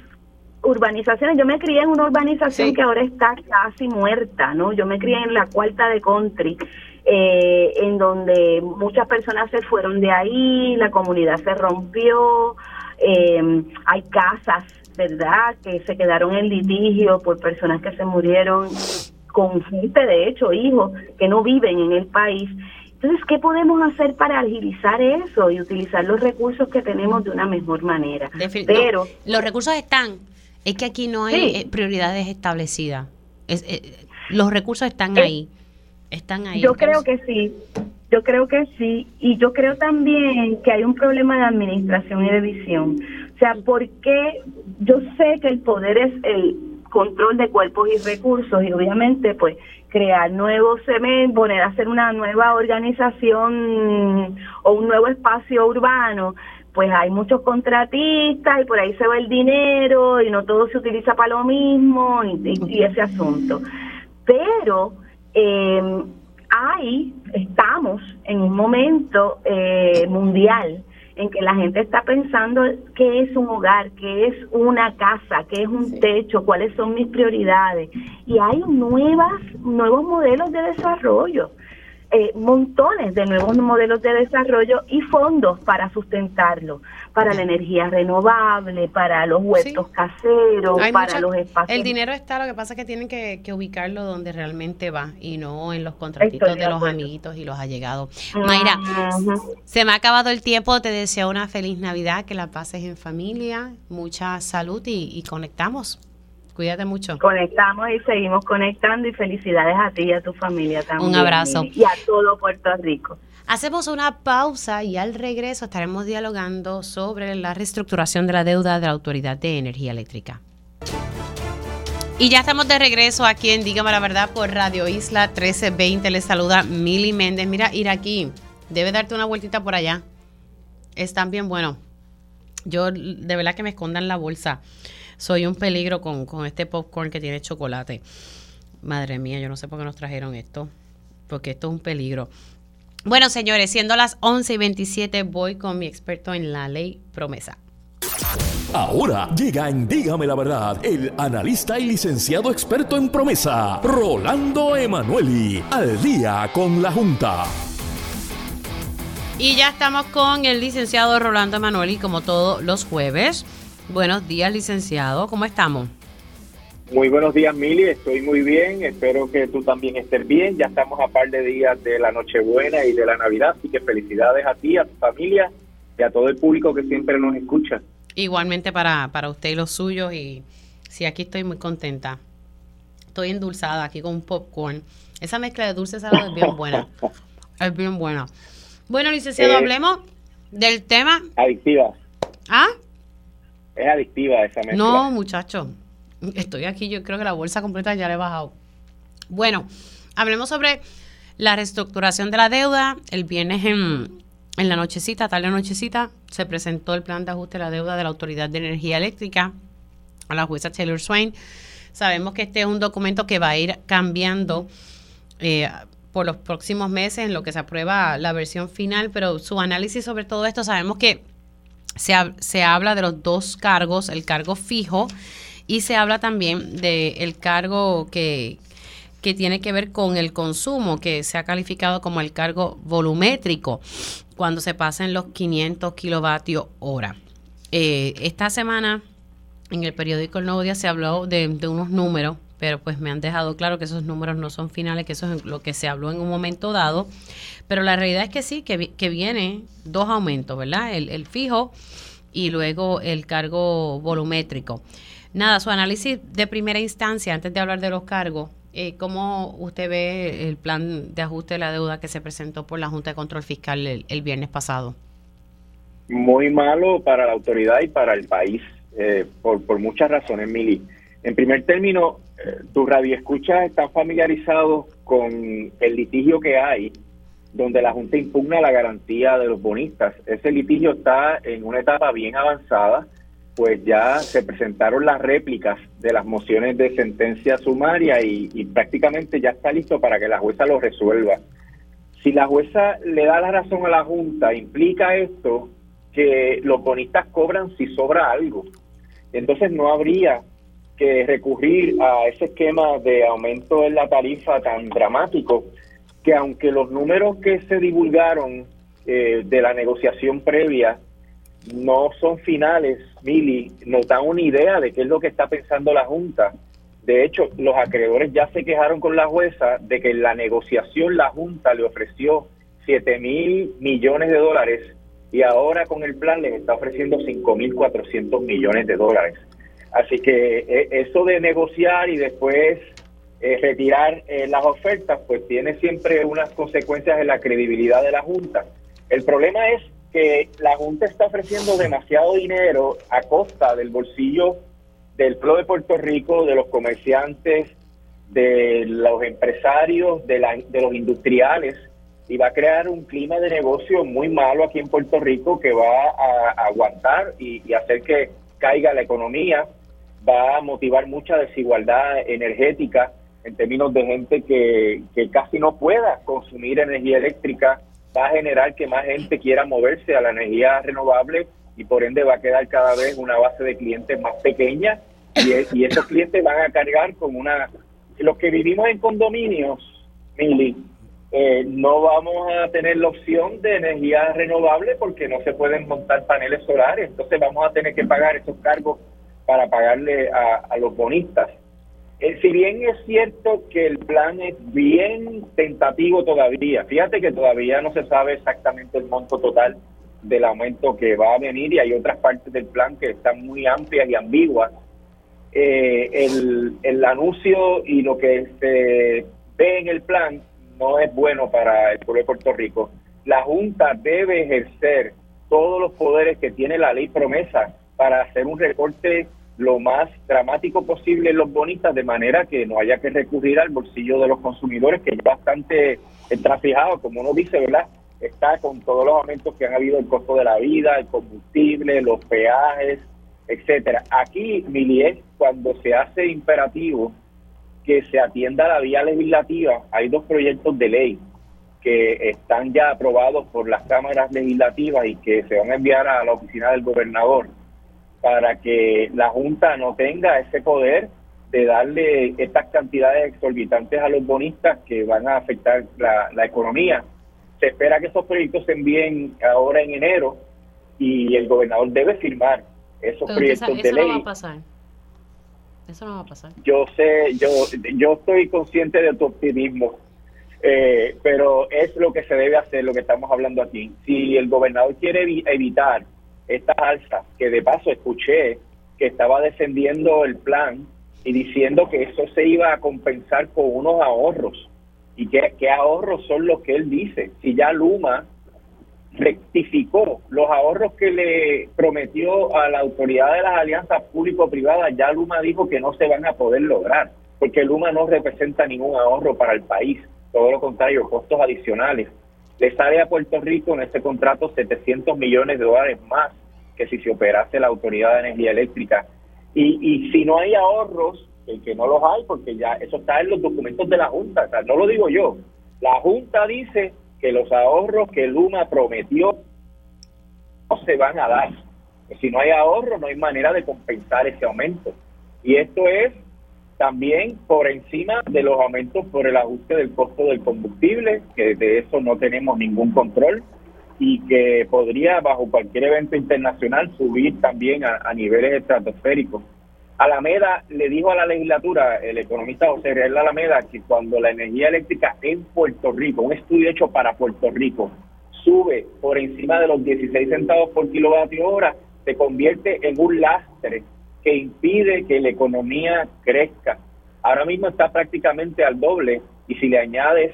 urbanizaciones. Yo me crié en una urbanización Sí. que ahora está casi muerta, ¿no? Yo me crié en la cuarta de country, eh, en donde muchas personas se fueron de ahí, la comunidad se rompió, eh, hay casas, ¿verdad?, que se quedaron en litigio por personas que se murieron con gente, de hecho, hijos que no viven en el país. Entonces, ¿qué podemos hacer para agilizar eso y utilizar los recursos que tenemos de una mejor manera? Defin- Pero no, los recursos están. Es que aquí no hay Sí. eh, prioridades establecidas. Es, eh, los recursos están ahí. Están ahí. Yo creo que sí, yo creo que sí, y yo creo también que hay un problema de administración y de visión. O sea, porque yo sé que el poder es el control de cuerpos y recursos y obviamente pues crear nuevos cementos, poner a hacer una nueva organización o un nuevo espacio urbano, pues hay muchos contratistas y por ahí se va el dinero y no todo se utiliza para lo mismo y, y- y ese asunto. Pero eh, hay, estamos en un momento eh, mundial en que la gente está pensando qué es un hogar, qué es una casa, qué es un techo, cuáles son mis prioridades. Y hay nuevas, nuevos modelos de desarrollo, eh, montones de nuevos modelos de desarrollo y fondos para sustentarlo, para la energía renovable, para los huertos Sí. caseros, Hay para mucha- los espacios. el dinero está, lo que pasa es que tienen que, que ubicarlo donde realmente va y no en los contratitos Estoy de los acuerdo. amiguitos y los allegados. Mayra, se me ha acabado el tiempo, te deseo una feliz Navidad, que la pases en familia, mucha salud y, y conectamos. Cuídate mucho. Conectamos y seguimos conectando y felicidades a ti y a tu familia también. Un abrazo. Y a todo Puerto Rico. Hacemos una pausa y al regreso estaremos dialogando sobre la reestructuración de la deuda de la Autoridad de Energía Eléctrica. Y ya estamos de regreso aquí en Dígame la Verdad por Radio Isla 1320. Les saluda Mili Méndez. Mira, ir aquí. Debe darte una vueltita por allá. Están bien buenos. Yo de verdad que me escondan la bolsa. Soy un peligro con, con este popcorn que tiene chocolate. Madre mía, yo no sé por qué nos trajeron esto. Porque esto es un peligro. Bueno, señores, siendo las 11 y 27, voy con mi experto en la ley promesa. Ahora llega en Dígame la Verdad el analista y licenciado experto en promesa, Rolando Emanueli, al día con la Junta. Y ya estamos con el licenciado Rolando Emanueli, como todos los jueves. Buenos días, licenciado. ¿Cómo estamos? Muy buenos días, Mili. Estoy muy bien. Espero que tú también estés bien. Ya estamos a par de días de la Nochebuena y de la Navidad. Así que felicidades a ti, a tu familia y a todo el público que siempre nos escucha. Igualmente para, para usted y los suyos. Y sí, aquí estoy muy contenta. Estoy endulzada aquí con un popcorn. Esa mezcla de dulce y salado es bien buena. Es bien buena. Bueno, licenciado, Eh. hablemos del tema. Adictiva. ¿Ah? Es adictiva esa mezcla. No, muchacho. Estoy aquí, yo creo que la bolsa completa ya la he bajado. Bueno, hablemos sobre la reestructuración de la deuda. El viernes en, en la nochecita, tarde nochecita, se presentó el plan de ajuste de la deuda de la Autoridad de Energía Eléctrica a la jueza Taylor Swain. Sabemos que este es un documento que va a ir cambiando eh, por los próximos meses en lo que se aprueba la versión final, pero su análisis sobre todo esto, sabemos que se, se habla de los dos cargos, el cargo fijo y se habla también del cargo que, que tiene que ver con el consumo, que se ha calificado como el cargo volumétrico cuando se pasan los 500 kilovatios hora. Eh, esta semana en el periódico El Nuevo Día se habló de, unos números, pero pues me han dejado claro que esos números no son finales, que eso es lo que se habló en un momento dado. Pero la realidad es que sí, que, que viene dos aumentos, ¿verdad? El, el fijo y luego el cargo volumétrico. Nada, su análisis de primera instancia, antes de hablar de los cargos, eh, ¿cómo usted ve el plan de ajuste de la deuda que se presentó por la Junta de Control Fiscal el, viernes pasado? Muy malo para la autoridad y para el país, eh, por, por muchas razones, Mili. En primer término, tu radioescuchas están familiarizados con el litigio que hay donde la Junta impugna la garantía de los bonistas. Ese litigio está en una etapa bien avanzada, pues ya se presentaron las réplicas de las mociones de sentencia sumaria y, prácticamente ya está listo para que la jueza lo resuelva. Si la jueza le da la razón a la Junta, implica esto que los bonistas cobran si sobra algo. Entonces no habría que recurrir a ese esquema de aumento en la tarifa tan dramático que aunque los números que se divulgaron eh, de la negociación previa no son finales, Mili, nos dan una idea de qué es lo que está pensando la Junta. De hecho, los acreedores ya se quejaron con la jueza de que en la negociación la Junta le ofreció 7 mil millones de dólares y ahora con el plan les está ofreciendo 5 mil 400 millones de dólares. Así que eh, eso de negociar y después eh, retirar eh, las ofertas, pues tiene siempre unas consecuencias en la credibilidad de la Junta. El problema es que la Junta está ofreciendo demasiado dinero a costa del bolsillo del pueblo de Puerto Rico, de los comerciantes, de los empresarios, de, la, de los industriales, y va a crear un clima de negocio muy malo aquí en Puerto Rico que va a, aguantar y hacer que caiga la economía, va a motivar mucha desigualdad energética en términos de gente que, casi no pueda consumir energía eléctrica, va a generar que más gente quiera moverse a la energía renovable y por ende va a quedar cada vez una base de clientes más pequeña. Y, y esos clientes van a cargar con una... Los que vivimos en condominios, Mili, eh, no vamos a tener la opción de energía renovable porque no se pueden montar paneles solares, entonces vamos a tener que pagar esos cargos para pagarle a los bonistas. Eh, si bien es cierto que el plan es bien tentativo todavía, fíjate que todavía no se sabe exactamente el monto total del aumento que va a venir y hay otras partes del plan que están muy amplias y ambiguas. Eh, el, el anuncio y lo que se ve en el plan no es bueno para el pueblo de Puerto Rico. La Junta debe ejercer todos los poderes que tiene la ley promesa para hacer un recorte lo más dramático posible en los bonistas de manera que no haya que recurrir al bolsillo de los consumidores que es bastante trafijado, como uno dice, ¿verdad? Está con todos los aumentos que han habido el costo de la vida, el combustible, los peajes, etcétera. Aquí, Mili, cuando se hace imperativo que se atienda la vía legislativa, hay dos proyectos de ley que están ya aprobados por las cámaras legislativas y que se van a enviar a la oficina del gobernador para que la Junta no tenga ese poder de darle estas cantidades exorbitantes a los bonistas que van a afectar la, economía. Se espera que esos proyectos se envíen ahora en enero y el gobernador debe firmar esos proyectos de ley. Eso no va a pasar. Eso no va a pasar. Yo sé, yo, yo estoy consciente de tu optimismo, eh, pero es lo que se debe hacer, lo que estamos hablando aquí. Si el gobernador quiere evitar esta alza, que de paso escuché que estaba defendiendo el plan y diciendo que eso se iba a compensar con unos ahorros. ¿Y qué, qué ahorros son los que él dice? Si ya Luma rectificó los ahorros que le prometió a la autoridad de las alianzas público-privadas, ya Luma dijo que no se van a poder lograr, porque Luma no representa ningún ahorro para el país, todo lo contrario, costos adicionales. Le sale a Puerto Rico en este contrato 700 millones de dólares más que si se operase la Autoridad de Energía Eléctrica. Y, y si no hay ahorros, el que no los hay, porque ya eso está en los documentos de la Junta, no lo digo yo. La Junta dice que los ahorros que Luma prometió no se van a dar. Si no hay ahorro, no hay manera de compensar ese aumento. Y esto es también por encima de los aumentos por el ajuste del costo del combustible, que de eso no tenemos ningún control y que podría, bajo cualquier evento internacional, subir también a, niveles estratosféricos. Alameda le dijo a la legislatura, el economista José Real Alameda, que cuando la energía eléctrica en Puerto Rico, un estudio hecho para Puerto Rico, sube por encima de los 16 centavos por kilovatio hora, se convierte en un lastre que impide que la economía crezca. Ahora mismo está prácticamente al doble y si le añades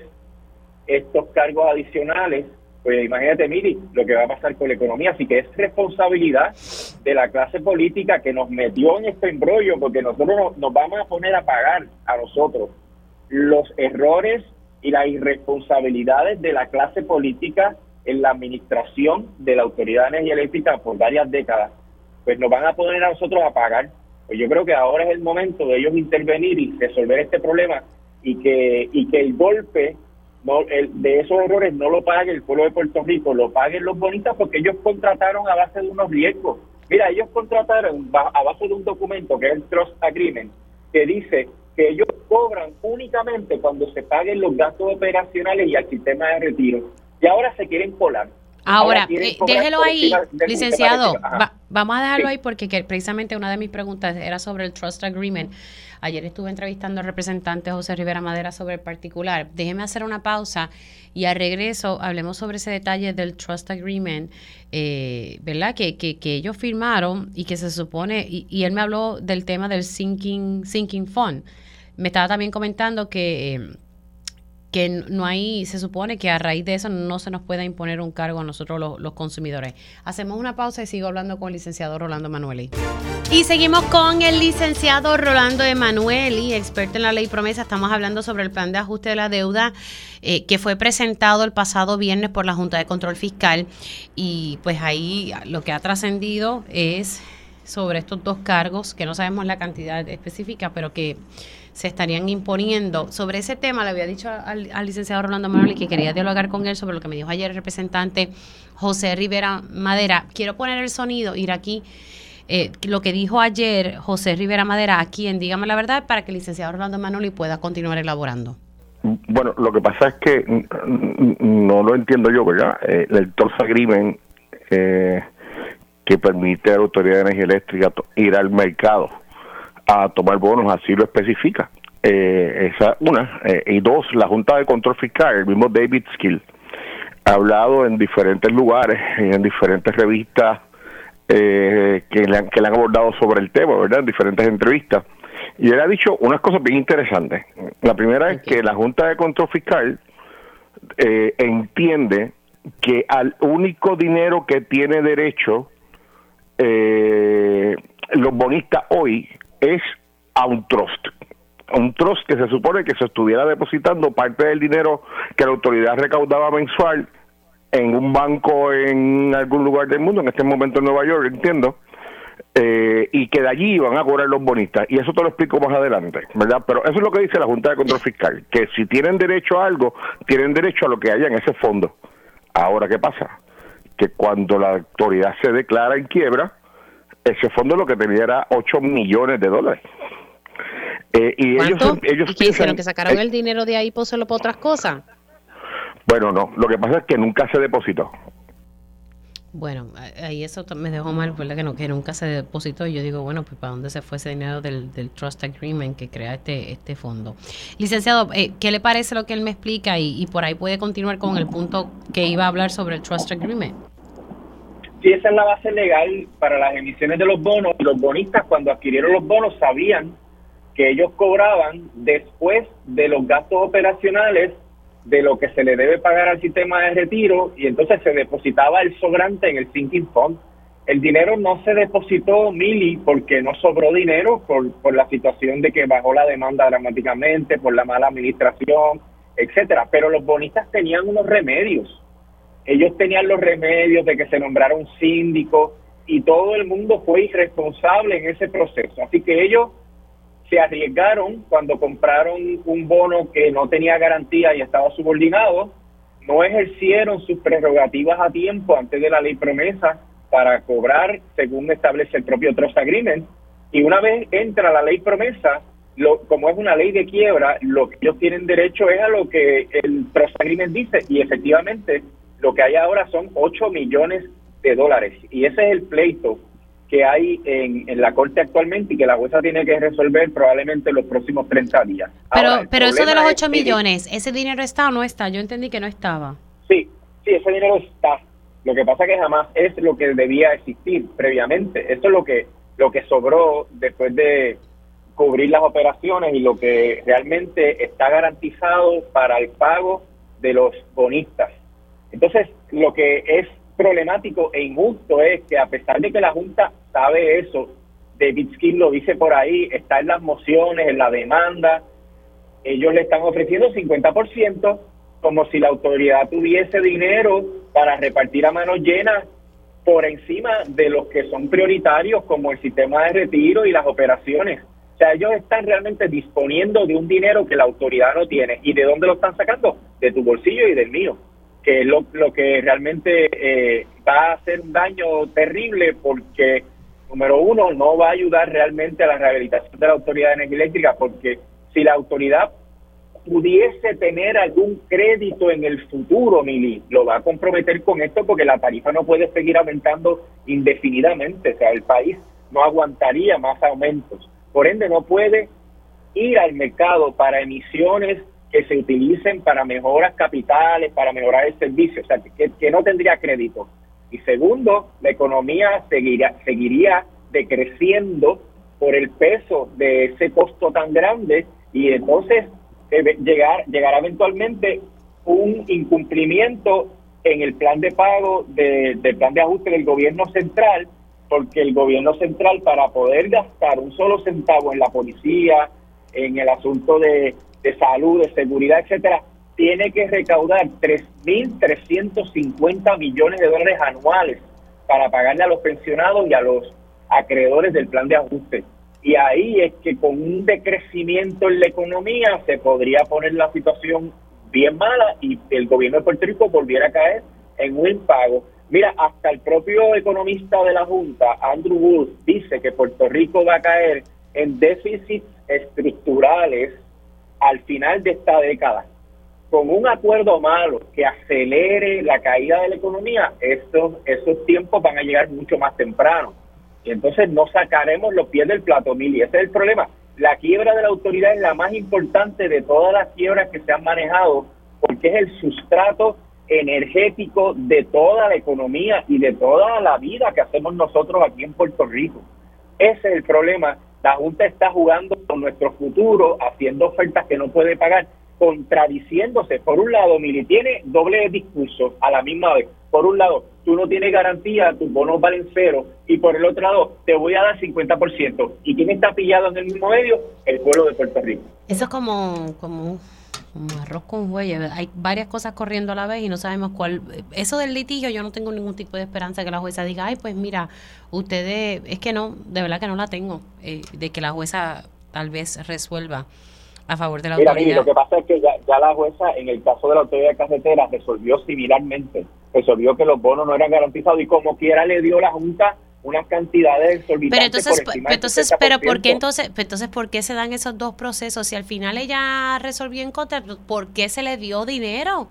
estos cargos adicionales, pues imagínate, Miri, lo que va a pasar con la economía. Así que es responsabilidad de la clase política que nos metió en este embrollo, porque nosotros nos vamos a poner a pagar a nosotros los errores y las irresponsabilidades de la clase política en la administración de la Autoridad de Energía Eléctrica por varias décadas. Pues nos van a poner a nosotros a pagar. Pues yo creo que ahora es el momento de ellos intervenir y resolver este problema y que, y que el golpe no, el, de esos errores no lo pague el pueblo de Puerto Rico, lo paguen los bonitas porque ellos contrataron a base de unos riesgos. Mira, ellos contrataron a base de un documento que es el Trust Agreement, que dice que ellos cobran únicamente cuando se paguen los gastos operacionales y al sistema de retiro. Y ahora se quieren colar. Ahora, eh, déjelo ahí, licenciado. vamos a dejarlo ahí porque precisamente una de mis preguntas era sobre el Trust Agreement. Ayer estuve entrevistando al representante José Rivera Madera sobre el particular. Déjeme hacer una pausa y al regreso hablemos sobre ese detalle del Trust Agreement, eh, ¿verdad? Que, que, que, ellos firmaron y que se supone, y, y, él me habló del tema del Sinking, sinking Fund. Me estaba también comentando que... Eh, que no hay, se supone que a raíz de eso no se nos pueda imponer un cargo a nosotros los, consumidores. Hacemos una pausa y sigo hablando con el licenciado Rolando Emanueli. Y seguimos con el licenciado Rolando Emanueli, experto en la ley promesa. Estamos hablando sobre el plan de ajuste de la deuda eh, que fue presentado el pasado viernes por la Junta de Control Fiscal. Y pues ahí lo que ha trascendido es sobre estos dos cargos, que no sabemos la cantidad específica, pero que se estarían imponiendo. Sobre ese tema le había dicho al, licenciado Rolando Manuel que quería dialogar con él sobre lo que me dijo ayer el representante José Rivera Madera. Quiero poner el sonido, ir aquí. Eh, lo que dijo ayer José Rivera Madera aquí en Dígame la Verdad para que el licenciado Rolando Manoli pueda continuar elaborando. Bueno, lo que pasa es que no lo entiendo yo, ¿verdad? Eh, el Torsa Agreement eh, que permite a la Autoridad de Energía Eléctrica ir al mercado a tomar bonos, así lo especifica. Eh, esa una. Eh, y dos, la Junta de Control Fiscal, el mismo David Skill, ha hablado en diferentes lugares, en diferentes revistas eh, que, le han, que le han abordado sobre el tema, ¿verdad? En diferentes entrevistas. Y él ha dicho unas cosas bien interesantes. La primera es que la Junta de Control Fiscal entiende que al único dinero que tiene derecho los bonistas hoy es a un trust. Un trust que se supone que se estuviera depositando parte del dinero que la autoridad recaudaba mensual en un banco en algún lugar del mundo, en este momento en Nueva York, entiendo, eh, y que de allí iban a cobrar los bonistas. Y eso te lo explico más adelante, ¿verdad? Pero eso es lo que dice la Junta de Control Fiscal, que si tienen derecho a algo, tienen derecho a lo que haya en ese fondo. Ahora, ¿qué pasa? Que cuando la autoridad se declara en quiebra, ese fondo lo que tenía era 8 millones de dólares. Eh, y ellos, ellos ¿Y? ¿Que sacaron el dinero de ahí y pusieron para otras cosas? Bueno, no. Lo que pasa es que nunca se depositó. Bueno, ahí eso me dejó mal, ¿verdad? Que, no, que nunca se depositó. Y yo digo, bueno, pues ¿para dónde se fue ese dinero del, Trust Agreement que crea este, este fondo? Licenciado, eh, ¿qué le parece lo que él me explica? Y, y por ahí puede continuar con el punto que iba a hablar sobre el Trust Agreement. Sí, esa es la base legal para las emisiones de los bonos. Los bonistas cuando adquirieron los bonos sabían que ellos cobraban después de los gastos operacionales de lo que se le debe pagar al sistema de retiro y entonces se depositaba el sobrante en el sinking fund. El dinero no se depositó, Mili, porque no sobró dinero por, por la situación de que bajó la demanda dramáticamente, por la mala administración, etcétera. Pero los bonistas tenían unos remedios ellos tenían los remedios de que se nombrara un síndico y todo el mundo fue irresponsable en ese proceso. Así que ellos se arriesgaron cuando compraron un bono que no tenía garantía y estaba subordinado, no ejercieron sus prerrogativas a tiempo antes de la ley promesa para cobrar según establece el propio Trust Agreement. Y una vez entra la ley promesa, lo, como es una ley de quiebra, lo que ellos tienen derecho es a lo que el trust agreement dice y efectivamente lo que hay ahora son 8 millones de dólares y ese es el pleito que hay en, en la corte actualmente y que la jueza tiene que resolver probablemente en los próximos 30 días. Pero, Ahora, pero eso de los es 8 que- millones, ¿ese dinero está o no está? Yo entendí que no estaba. Sí, sí, ese dinero está. Lo que pasa que jamás es lo que debía existir previamente. Eso es lo que lo que sobró después de cubrir las operaciones y lo que realmente está garantizado para el pago de los bonistas. Entonces, lo que es problemático e injusto es que a pesar de que la Junta sabe eso, David Skin lo dice por ahí, está en las mociones, en la demanda, ellos le están ofreciendo 50%, como si la autoridad tuviese dinero para repartir a manos llenas por encima de los que son prioritarios, como el sistema de retiro y las operaciones. O sea, ellos están realmente disponiendo de un dinero que la autoridad no tiene. ¿Y de dónde lo están sacando? De tu bolsillo y del mío, que lo, lo que realmente eh, va a hacer un daño terrible porque, número uno, no va a ayudar realmente a la rehabilitación de la Autoridad de Energía Eléctrica, porque si la autoridad pudiese tener algún crédito en el futuro, Mili, lo va a comprometer con esto porque la tarifa no puede seguir aumentando indefinidamente. O sea, el país no aguantaría más aumentos. Por ende, no puede ir al mercado para emisiones que se utilicen para mejoras capitales, para mejorar el servicio, o sea, que, que no tendría crédito. Y segundo, la economía seguiría, seguiría decreciendo por el peso de ese costo tan grande y entonces eh, llegar llegará eventualmente un incumplimiento en el plan de pago de- del plan de ajuste del gobierno central porque el gobierno central para poder gastar un solo centavo en la policía en el asunto de, de salud de seguridad etcétera tiene que recaudar 3.350 millones de dólares anuales para pagarle a los pensionados y a los acreedores del plan de ajuste. Y ahí es que con un decrecimiento en la economía se podría poner la situación bien mala y el gobierno de Puerto Rico volviera a caer en un impago. Mira, hasta el propio economista de la Junta, Andrew Wood, dice que Puerto Rico va a caer en déficits estructurales al final de esta década. Con un acuerdo malo que acelere la caída de la economía, esos, esos tiempos van a llegar mucho más temprano. Y entonces no sacaremos los pies del plato, Mili. Ese es el problema. La quiebra de la autoridad es la más importante de todas las quiebras que se han manejado porque es el sustrato energético de toda la economía y de toda la vida que hacemos nosotros aquí en Puerto Rico. Ese es el problema. La Junta está jugando con nuestro futuro, haciendo ofertas que no puede pagar, contradiciéndose. Por un lado, Mili tiene doble discurso a la misma vez. Por un lado, tú no tienes garantía, tus bonos valen cero, y por el otro lado, te voy a dar 50%. ¿Y quién está pillado en el mismo medio? El pueblo de Puerto Rico. Eso es como, como, como arroz con huella. Hay varias cosas corriendo a la vez y no sabemos cuál. Eso del litigio, yo no tengo ningún tipo de esperanza que la jueza diga, ay, pues mira, ustedes, es que no, de verdad que no la tengo, eh, de que la jueza tal vez resuelva a favor de la Mira, autoridad. lo que pasa es que ya, ya la jueza, en el caso de la autoridad de carretera, resolvió similarmente. Resolvió que los bonos no eran garantizados y como quiera le dio la Junta unas cantidades exorbitantes Pero entonces, por encima pero del entonces, pero ¿por qué 60%. entonces, entonces, por qué se dan esos dos procesos? Si al final ella resolvió en contra, ¿por qué se le dio dinero?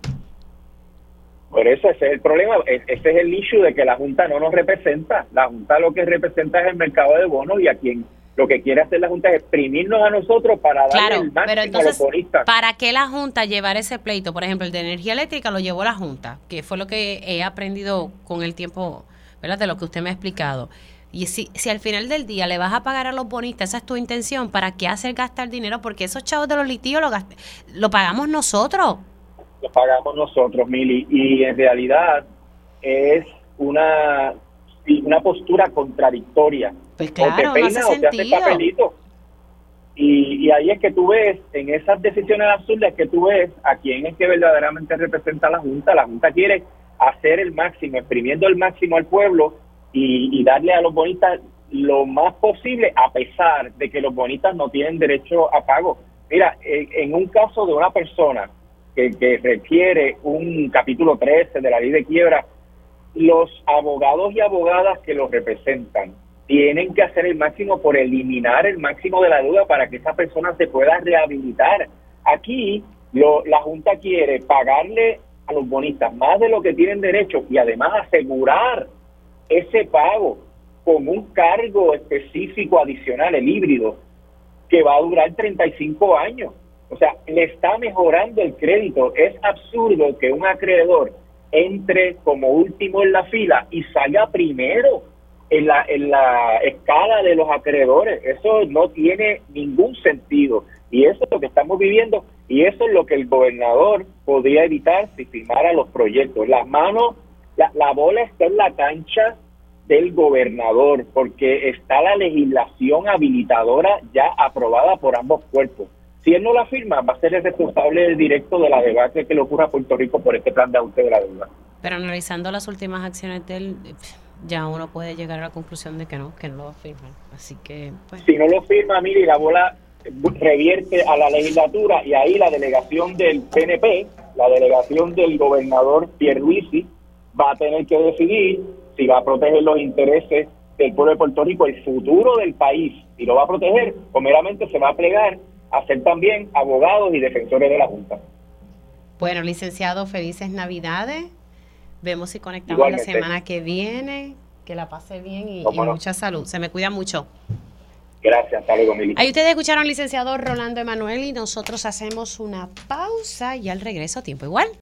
Por eso ese es el problema, e- ese es el issue de que la Junta no nos representa. La Junta lo que representa es el mercado de bonos y a quien lo que quiere hacer la Junta es exprimirnos a nosotros para darle Claro, el máximo pero a los. ¿para qué la Junta llevar ese pleito? Por ejemplo, el de energía eléctrica lo llevó la Junta, que fue lo que he aprendido con el tiempo, ¿verdad? De lo que usted me ha explicado. Y si, si al final del día le vas a pagar a los bonistas, esa es tu intención, ¿para qué hacer gastar dinero? Porque esos chavos de los litigios lo, lo pagamos nosotros. lo pagamos nosotros, Mili, y en realidad es una una postura contradictoria. Pues o claro, te no peinas hace o te hace papelito. Y, y ahí es que tú ves, en esas decisiones absurdas que tú ves, a quién es que verdaderamente representa la Junta. La Junta quiere hacer el máximo, exprimiendo el máximo al pueblo y, y darle a los bonistas lo más posible, a pesar de que los bonistas no tienen derecho a pago. Mira, en, un caso de una persona que, que requiere un capítulo 13 de la ley de quiebra, los abogados y abogadas que los representan tienen que hacer el máximo por eliminar el máximo de la deuda para que esa persona se pueda rehabilitar. Aquí lo, la Junta quiere pagarle a los bonistas más de lo que tienen derecho y además asegurar ese pago con un cargo específico adicional, el híbrido, que va a durar 35 años. O sea, le está mejorando el crédito. Es absurdo que un acreedor entre como último en la fila y salga primero en la, en la escala de los acreedores. Eso no tiene ningún sentido. Y eso es lo que estamos viviendo y eso es lo que el gobernador podría evitar si firmara los proyectos. Las manos, la, la bola está en la cancha del gobernador porque está la legislación habilitadora ya aprobada por ambos cuerpos. Si él no la firma, va a ser el responsable directo de la debate que le ocurra a Puerto Rico por este plan de ajuste de la deuda. Pero analizando las últimas acciones de él, ya uno puede llegar a la conclusión de que no, que no lo va a firmar. Así que, pues. Si no lo firma, mire, la bola revierte a la legislatura y ahí la delegación del PNP, la delegación del gobernador Pierluisi, va a tener que decidir si va a proteger los intereses del pueblo de Puerto Rico, el futuro del país, y lo va a proteger, o meramente se va a plegar a ser también abogados y defensores de la Junta. Bueno, licenciado, felices Navidades. Vemos si conectamos la semana que viene. Que la pase bien y, y mucha salud. Se me cuida mucho. Gracias, hasta. Ahí ustedes escucharon al licenciado Rolando Emanuel y nosotros hacemos una pausa y al regreso tiempo igual.